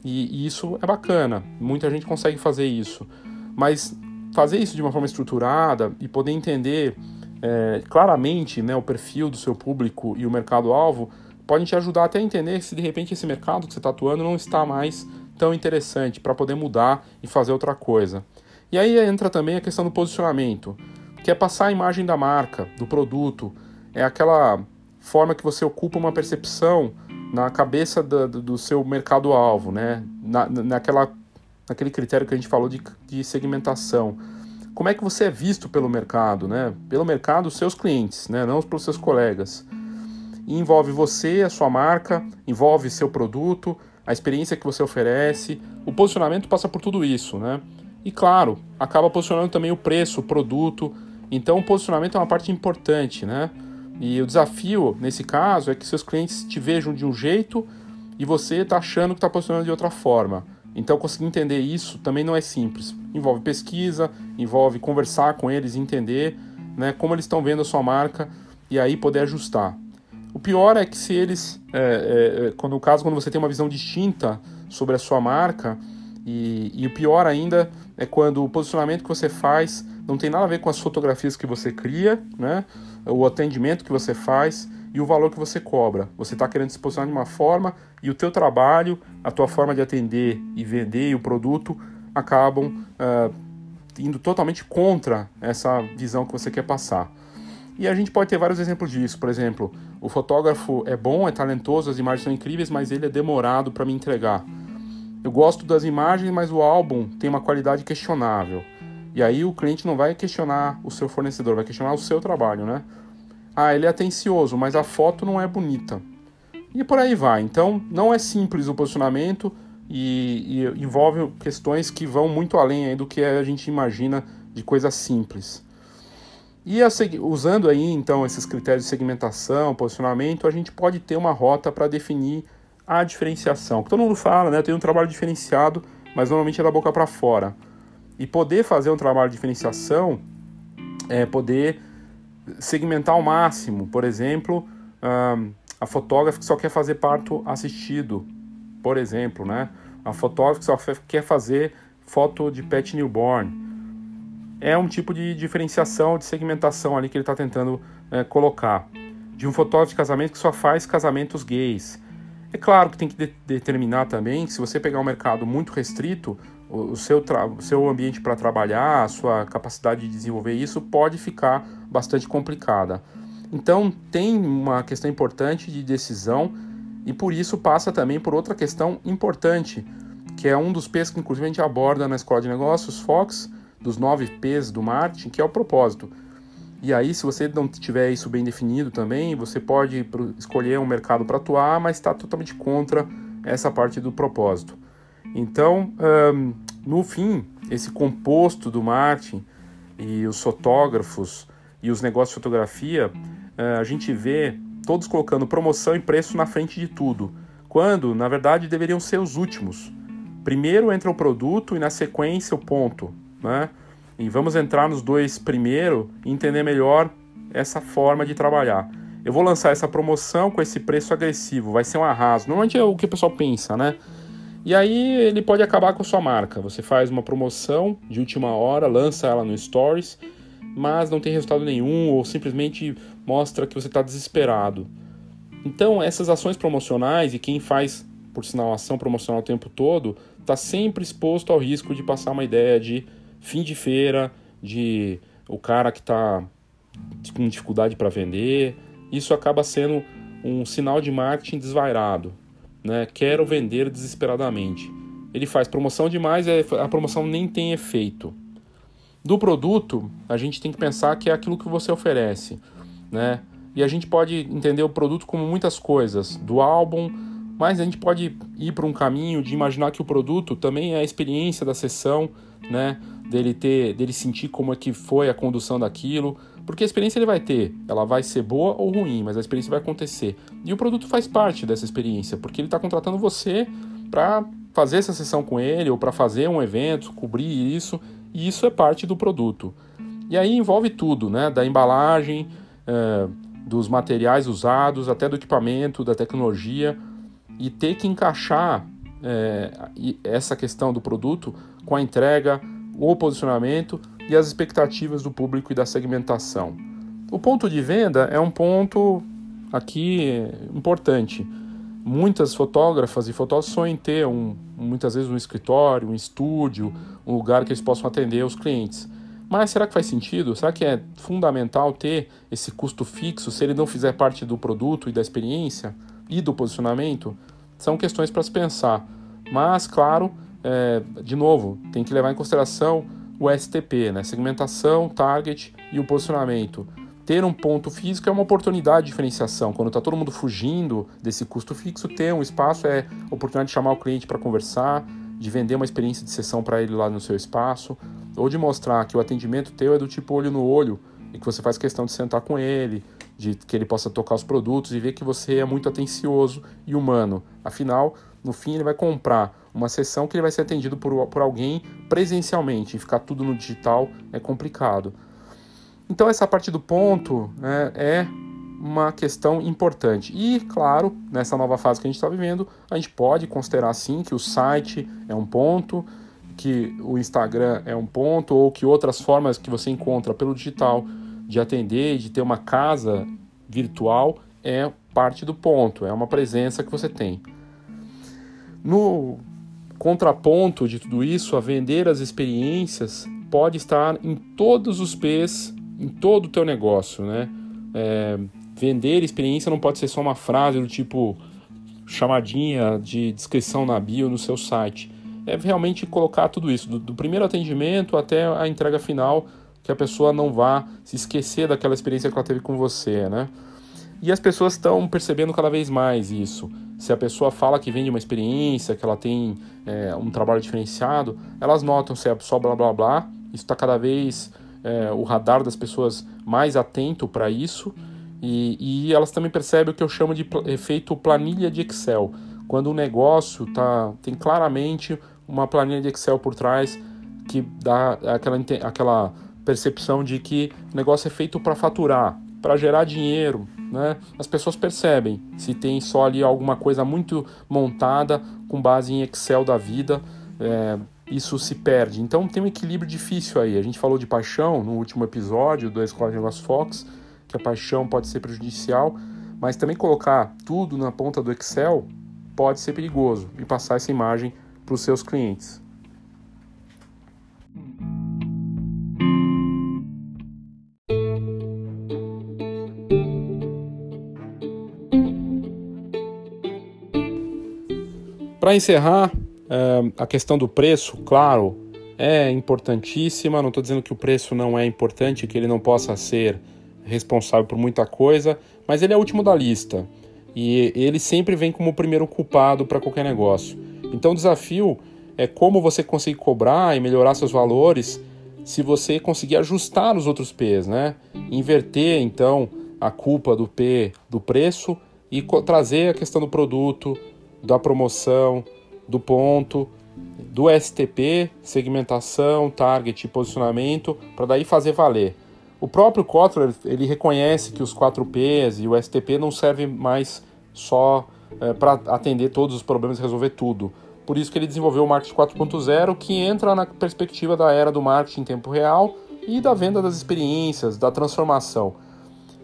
e, e, isso é bacana. Muita gente consegue fazer isso, mas fazer isso de uma forma estruturada e poder entender é, claramente né, o perfil do seu público e o mercado-alvo pode te ajudar até a entender se de repente esse mercado que você está atuando não está mais tão interessante para poder mudar e fazer outra coisa. E aí entra também a questão do posicionamento, que é passar a imagem da marca, do produto, é aquela forma que você ocupa uma percepção na cabeça do, do seu mercado-alvo, né? Na, naquela naquele critério que a gente falou de, de segmentação. Como é que você é visto pelo mercado, né? Pelo mercado, os seus clientes, né? Não pelos seus colegas. E envolve você, a sua marca, envolve seu produto, a experiência que você oferece. O posicionamento passa por tudo isso, né? E claro, acaba posicionando também o preço, o produto. Então, o posicionamento é uma parte importante, né? E o desafio nesse caso é que seus clientes te vejam de um jeito e você está achando que está posicionando de outra forma. Então, conseguir entender isso também não é simples. Envolve pesquisa, envolve conversar com eles, entender né, como eles estão vendo a sua marca e aí poder ajustar. O pior é que se eles, é, é, quando no caso quando você tem uma visão distinta sobre a sua marca e, e, o pior ainda é quando o posicionamento que você faz não tem nada a ver com as fotografias que você cria, né, o atendimento que você faz e o valor que você cobra. Você está querendo se posicionar de uma forma e o teu trabalho, a tua forma de atender e vender e o produto acabam uh, indo totalmente contra essa visão que você quer passar. E a gente pode ter vários exemplos disso. Por exemplo, o fotógrafo é bom, é talentoso, as imagens são incríveis, mas ele é demorado para me entregar. eu gosto das imagens, mas o álbum tem uma qualidade questionável. E aí o cliente não vai questionar o seu fornecedor, vai questionar o seu trabalho, né? Ah, ele é atencioso, mas a foto não é bonita. E por aí vai. Então, não é simples o posicionamento e, e envolve questões que vão muito além do que a gente imagina de coisas simples. E a, usando aí então esses critérios de segmentação, posicionamento, a gente pode ter uma rota para definir a diferenciação. Todo mundo fala, né? Tem um trabalho diferenciado, mas normalmente é da boca para fora. E poder fazer um trabalho de diferenciação é poder segmentar ao máximo. Por exemplo, a fotógrafa que só quer fazer parto assistido, por exemplo, né? A fotógrafa que só quer fazer foto de pet newborn é um tipo de diferenciação, de segmentação ali que ele está tentando é, colocar. De um fotógrafo de casamento que só faz casamentos gays. É claro que tem que de determinar também que se você pegar um mercado muito restrito, o, seu, seu ambiente para trabalhar, a sua capacidade de desenvolver isso pode ficar bastante complicada. Então tem uma questão importante de decisão e por isso passa também por outra questão importante, que é um dos P's que inclusive a gente aborda na Escola de Negócios, Fox, dos nove P's do marketing, que é o propósito. E aí, se você não tiver isso bem definido também, você pode escolher um mercado para atuar, mas está totalmente contra essa parte do propósito. Então, no fim, esse composto do marketing e os fotógrafos e os negócios de fotografia, uh, a gente vê todos colocando promoção e preço na frente de tudo, quando, na verdade, deveriam ser os últimos. Primeiro entra o produto e, na sequência, o ponto né? E vamos entrar nos dois primeiro e entender melhor essa forma de trabalhar. Eu vou lançar essa promoção com esse preço agressivo, vai ser um arraso. Normalmente é o que o pessoal pensa, né? E aí ele pode acabar com sua marca. Você faz uma promoção de última hora, lança ela no Stories, mas não tem resultado nenhum ou simplesmente mostra que você está desesperado. Então essas ações promocionais e quem faz, por sinal, ação promocional o tempo todo, está sempre exposto ao risco de passar uma ideia de fim de feira, de o cara que está com dificuldade para vender. Isso acaba sendo um sinal de marketing desvairado. Né? Quero vender desesperadamente. Ele faz promoção demais e a promoção nem tem efeito. Do produto, a gente tem que pensar que é aquilo que você oferece. Né? E a gente pode entender o produto como muitas coisas, do álbum, mas a gente pode ir para um caminho de imaginar que o produto também é a experiência da sessão, né? dele ter, dele sentir como é que foi a condução daquilo, porque a experiência ele vai ter, ela vai ser boa ou ruim, mas a experiência vai acontecer. E o produto faz parte dessa experiência, porque ele está contratando você para fazer essa sessão com ele ou para fazer um evento, cobrir isso, e isso é parte do produto. E aí envolve tudo, né? Da embalagem, é, dos materiais usados, até do equipamento, da tecnologia, e ter que encaixar é, essa questão do produto com a entrega, o posicionamento e as expectativas do público e da segmentação. O ponto de venda é um ponto aqui importante. Muitas fotógrafas e fotógrafos sonham em ter um, muitas vezes um escritório, um estúdio, um lugar que eles possam atender os clientes. Mas será que faz sentido? Será que é fundamental ter esse custo fixo se ele não fizer parte do produto e da experiência e do posicionamento? São questões para se pensar. Mas, claro, é, de novo, tem que levar em consideração o STP, né? segmentação, target e o posicionamento. Ter um ponto físico é uma oportunidade de diferenciação. Quando está todo mundo fugindo desse custo fixo, ter um espaço é oportunidade de chamar o cliente para conversar, de vender uma experiência de sessão para ele lá no seu espaço, ou de mostrar que o atendimento teu é do tipo olho no olho e que você faz questão de sentar com ele, de que ele possa tocar os produtos e ver que você é muito atencioso e humano. Afinal, no fim, ele vai comprar uma sessão que ele vai ser atendido por, por alguém presencialmente. E ficar tudo no digital é complicado. Então, essa parte do ponto né, é uma questão importante. E, claro, nessa nova fase que a gente está vivendo, a gente pode considerar sim que o site é um ponto, que o Instagram é um ponto, ou que outras formas que você encontra pelo digital de atender, de ter uma casa virtual, é parte do ponto, é uma presença que você tem. No contraponto de tudo isso, a vender as experiências pode estar em todos os P's, em todo o teu negócio, né? É, vender experiência não pode ser só uma frase do tipo chamadinha de descrição na bio no seu site. é realmente colocar tudo isso, do, do primeiro atendimento até a entrega final, que a pessoa não vá se esquecer daquela experiência que ela teve com você, né? E as pessoas estão percebendo cada vez mais isso. Se a pessoa fala que vem de uma experiência, que ela tem é, um trabalho diferenciado, elas notam se é só blá blá blá. Isso está cada vez é, o radar das pessoas mais atento para isso. E, e, elas também percebem o que eu chamo de efeito planilha de Excel. Quando o negócio tá, tem claramente uma planilha de Excel por trás que dá aquela, aquela percepção de que o negócio é feito para faturar, para gerar dinheiro, né? As pessoas percebem se tem só ali alguma coisa muito montada com base em Excel da vida, é, isso se perde. Então tem um equilíbrio difícil aí. A gente falou de paixão no último episódio do Escola de Negócios Fox, que a paixão pode ser prejudicial, mas também colocar tudo na ponta do Excel pode ser perigoso e passar essa imagem para os seus clientes. Para encerrar, é, a questão do preço, claro, é importantíssima. Não estou dizendo que o preço não é importante, que ele não possa ser responsável por muita coisa, mas ele é o último da lista e ele sempre vem como o primeiro culpado para qualquer negócio. Então o desafio é como você conseguir cobrar e melhorar seus valores se você conseguir ajustar os outros P's, né? Inverter então a culpa do P do preço e trazer a questão do produto, da promoção, do ponto, do STP, segmentação, target e posicionamento, para daí fazer valer. O próprio Kotler ele reconhece que os 4Ps e o STP não servem mais só é, para atender todos os problemas e resolver tudo. Por isso que ele desenvolveu o Marketing 4.0, que entra na perspectiva da era do marketing em tempo real e da venda das experiências, da transformação.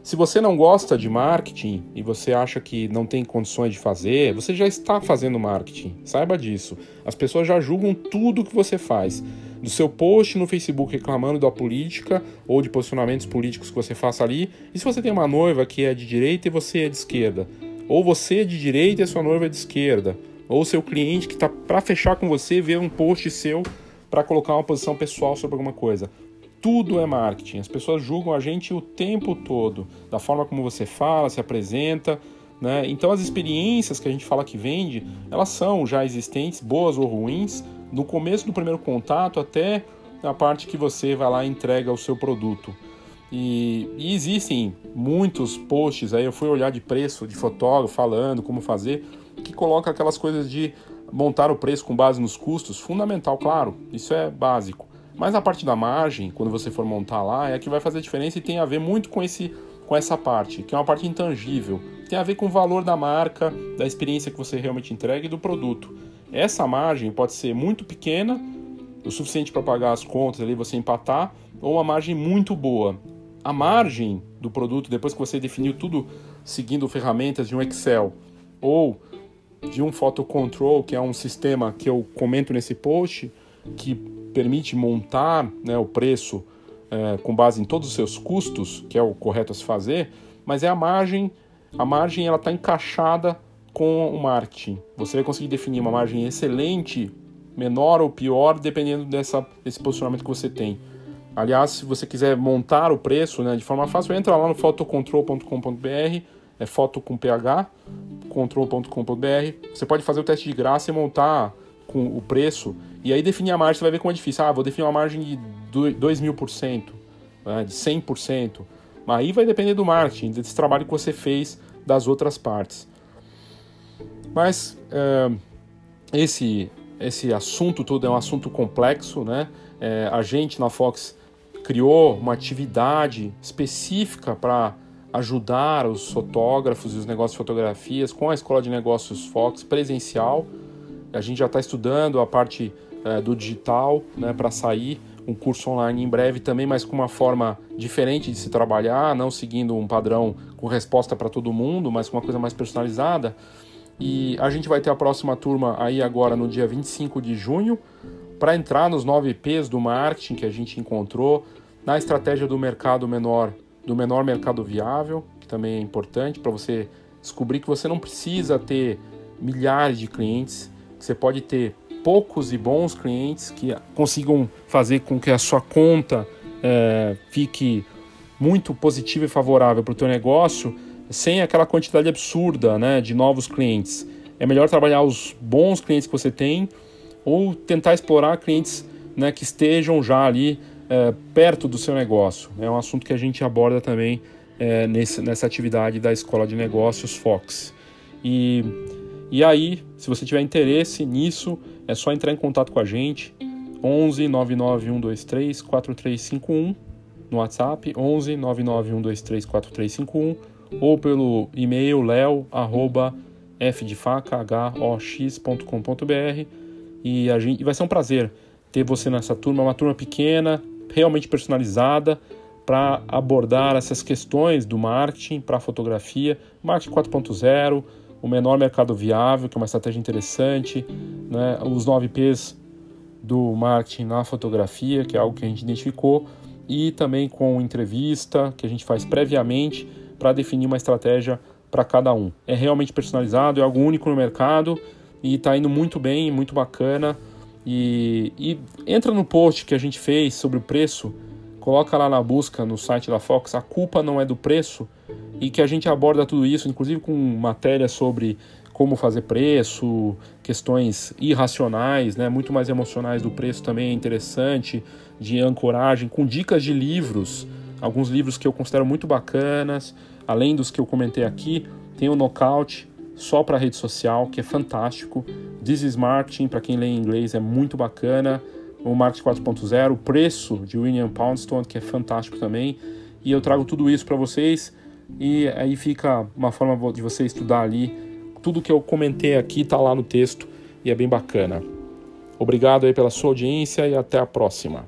Se você não gosta de marketing e você acha que não tem condições de fazer, você já está fazendo marketing. Saiba disso. As pessoas já julgam tudo que você faz. Do seu post no Facebook reclamando da política ou de posicionamentos políticos que você faça ali. E se você tem uma noiva que é de direita e você é de esquerda? Ou você é de direita e a sua noiva é de esquerda? Ou seu cliente que está para fechar com você vê um post seu para colocar uma posição pessoal sobre alguma coisa tudo é marketing. As pessoas julgam a gente o tempo todo, da forma como você fala, se apresenta. Né? Então, as experiências que a gente fala que vende, elas são já existentes, boas ou ruins, no começo do primeiro contato até a parte que você vai lá e entrega o seu produto. E, e, existem muitos posts aí, eu fui olhar de preço de fotógrafo falando como fazer, que coloca aquelas coisas de montar o preço com base nos custos, fundamental, claro, isso é básico. Mas a parte da margem, quando você for montar lá, é a que vai fazer a diferença e tem a ver muito com esse com essa parte, que é uma parte intangível. Tem a ver com o valor da marca, da experiência que você realmente entrega e do produto. Essa margem pode ser muito pequena, o suficiente para pagar as contas ali, você empatar, ou uma margem muito boa. A margem do produto, depois que você definiu tudo seguindo ferramentas de um Excel ou de um Photo Control, que é um sistema que eu comento nesse post, que permite montar né, o preço é, com base em todos os seus custos, que é o correto a se fazer, mas é a margem, a margem ela está encaixada com o marketing. Você vai conseguir definir uma margem excelente, menor ou pior, dependendo dessa, desse posicionamento que você tem. Aliás, se você quiser montar o preço né, de forma fácil, entra lá no fotocontrol.com.br, é foto com ph, control.com.br. Você pode fazer o teste de graça e montar com o preço e aí definir a margem, você vai ver como é difícil. Ah, vou definir uma margem de 2 mil por cento, né, de 100%. Mas aí vai depender do marketing, desse trabalho que você fez das outras partes. Mas é, esse, esse assunto todo é um assunto complexo, né? É, a gente na Fox criou uma atividade específica para ajudar os fotógrafos e os negócios de fotografias com a Escola de Negócios Fox presencial. A gente já está estudando a parte é, do digital né, para sair um curso online em breve também, mas com uma forma diferente de se trabalhar, não seguindo um padrão com resposta para todo mundo, mas com uma coisa mais personalizada. E a gente vai ter a próxima turma aí agora no dia 25 de junho para entrar nos 9 P's do marketing que a gente encontrou, na estratégia do mercado menor, do menor mercado viável, que também é importante para você descobrir que você não precisa ter milhares de clientes, você pode ter poucos e bons clientes que consigam fazer com que a sua conta é, fique muito positiva e favorável para o teu negócio, sem aquela quantidade absurda né, de novos clientes. É melhor trabalhar os bons clientes que você tem ou tentar explorar clientes né, que estejam já ali é, perto do seu negócio. É um assunto que a gente aborda também é, nesse, nessa atividade da Escola de Negócios Fox. E, e aí, se você tiver interesse nisso, é só entrar em contato com a gente. 11 99123 4351 no WhatsApp 11 99123 4351 ou pelo e-mail leo arroba fdefaca.hox.com.br e, a gente, e vai ser um prazer ter você nessa turma, uma turma pequena, realmente personalizada para abordar essas questões do marketing para fotografia, marketing 4.0, o menor mercado viável, que é uma estratégia interessante, né? os 9 P's do marketing na fotografia, que é algo que a gente identificou, e também com entrevista que a gente faz previamente para definir uma estratégia para cada um. É realmente personalizado, é algo único no mercado e está indo muito bem, muito bacana. E, e, entra no post que a gente fez sobre o preço, coloca lá na busca no site da Fox, a culpa não é do preço, e que a gente aborda tudo isso, inclusive com matéria sobre como fazer preço, questões irracionais, né, muito mais emocionais do preço também é interessante, de ancoragem, com dicas de livros, alguns livros que eu considero muito bacanas, além dos que eu comentei aqui, tem o Knockout, só para rede social, que é fantástico. This is Marketing, para quem lê em inglês, é muito bacana. O Marketing 4.0, o preço de William Poundstone, que é fantástico também. E eu trago tudo isso para vocês e aí fica uma forma de você estudar ali. Tudo que eu comentei aqui está lá no texto e é bem bacana. Obrigado aí pela sua audiência e até a próxima.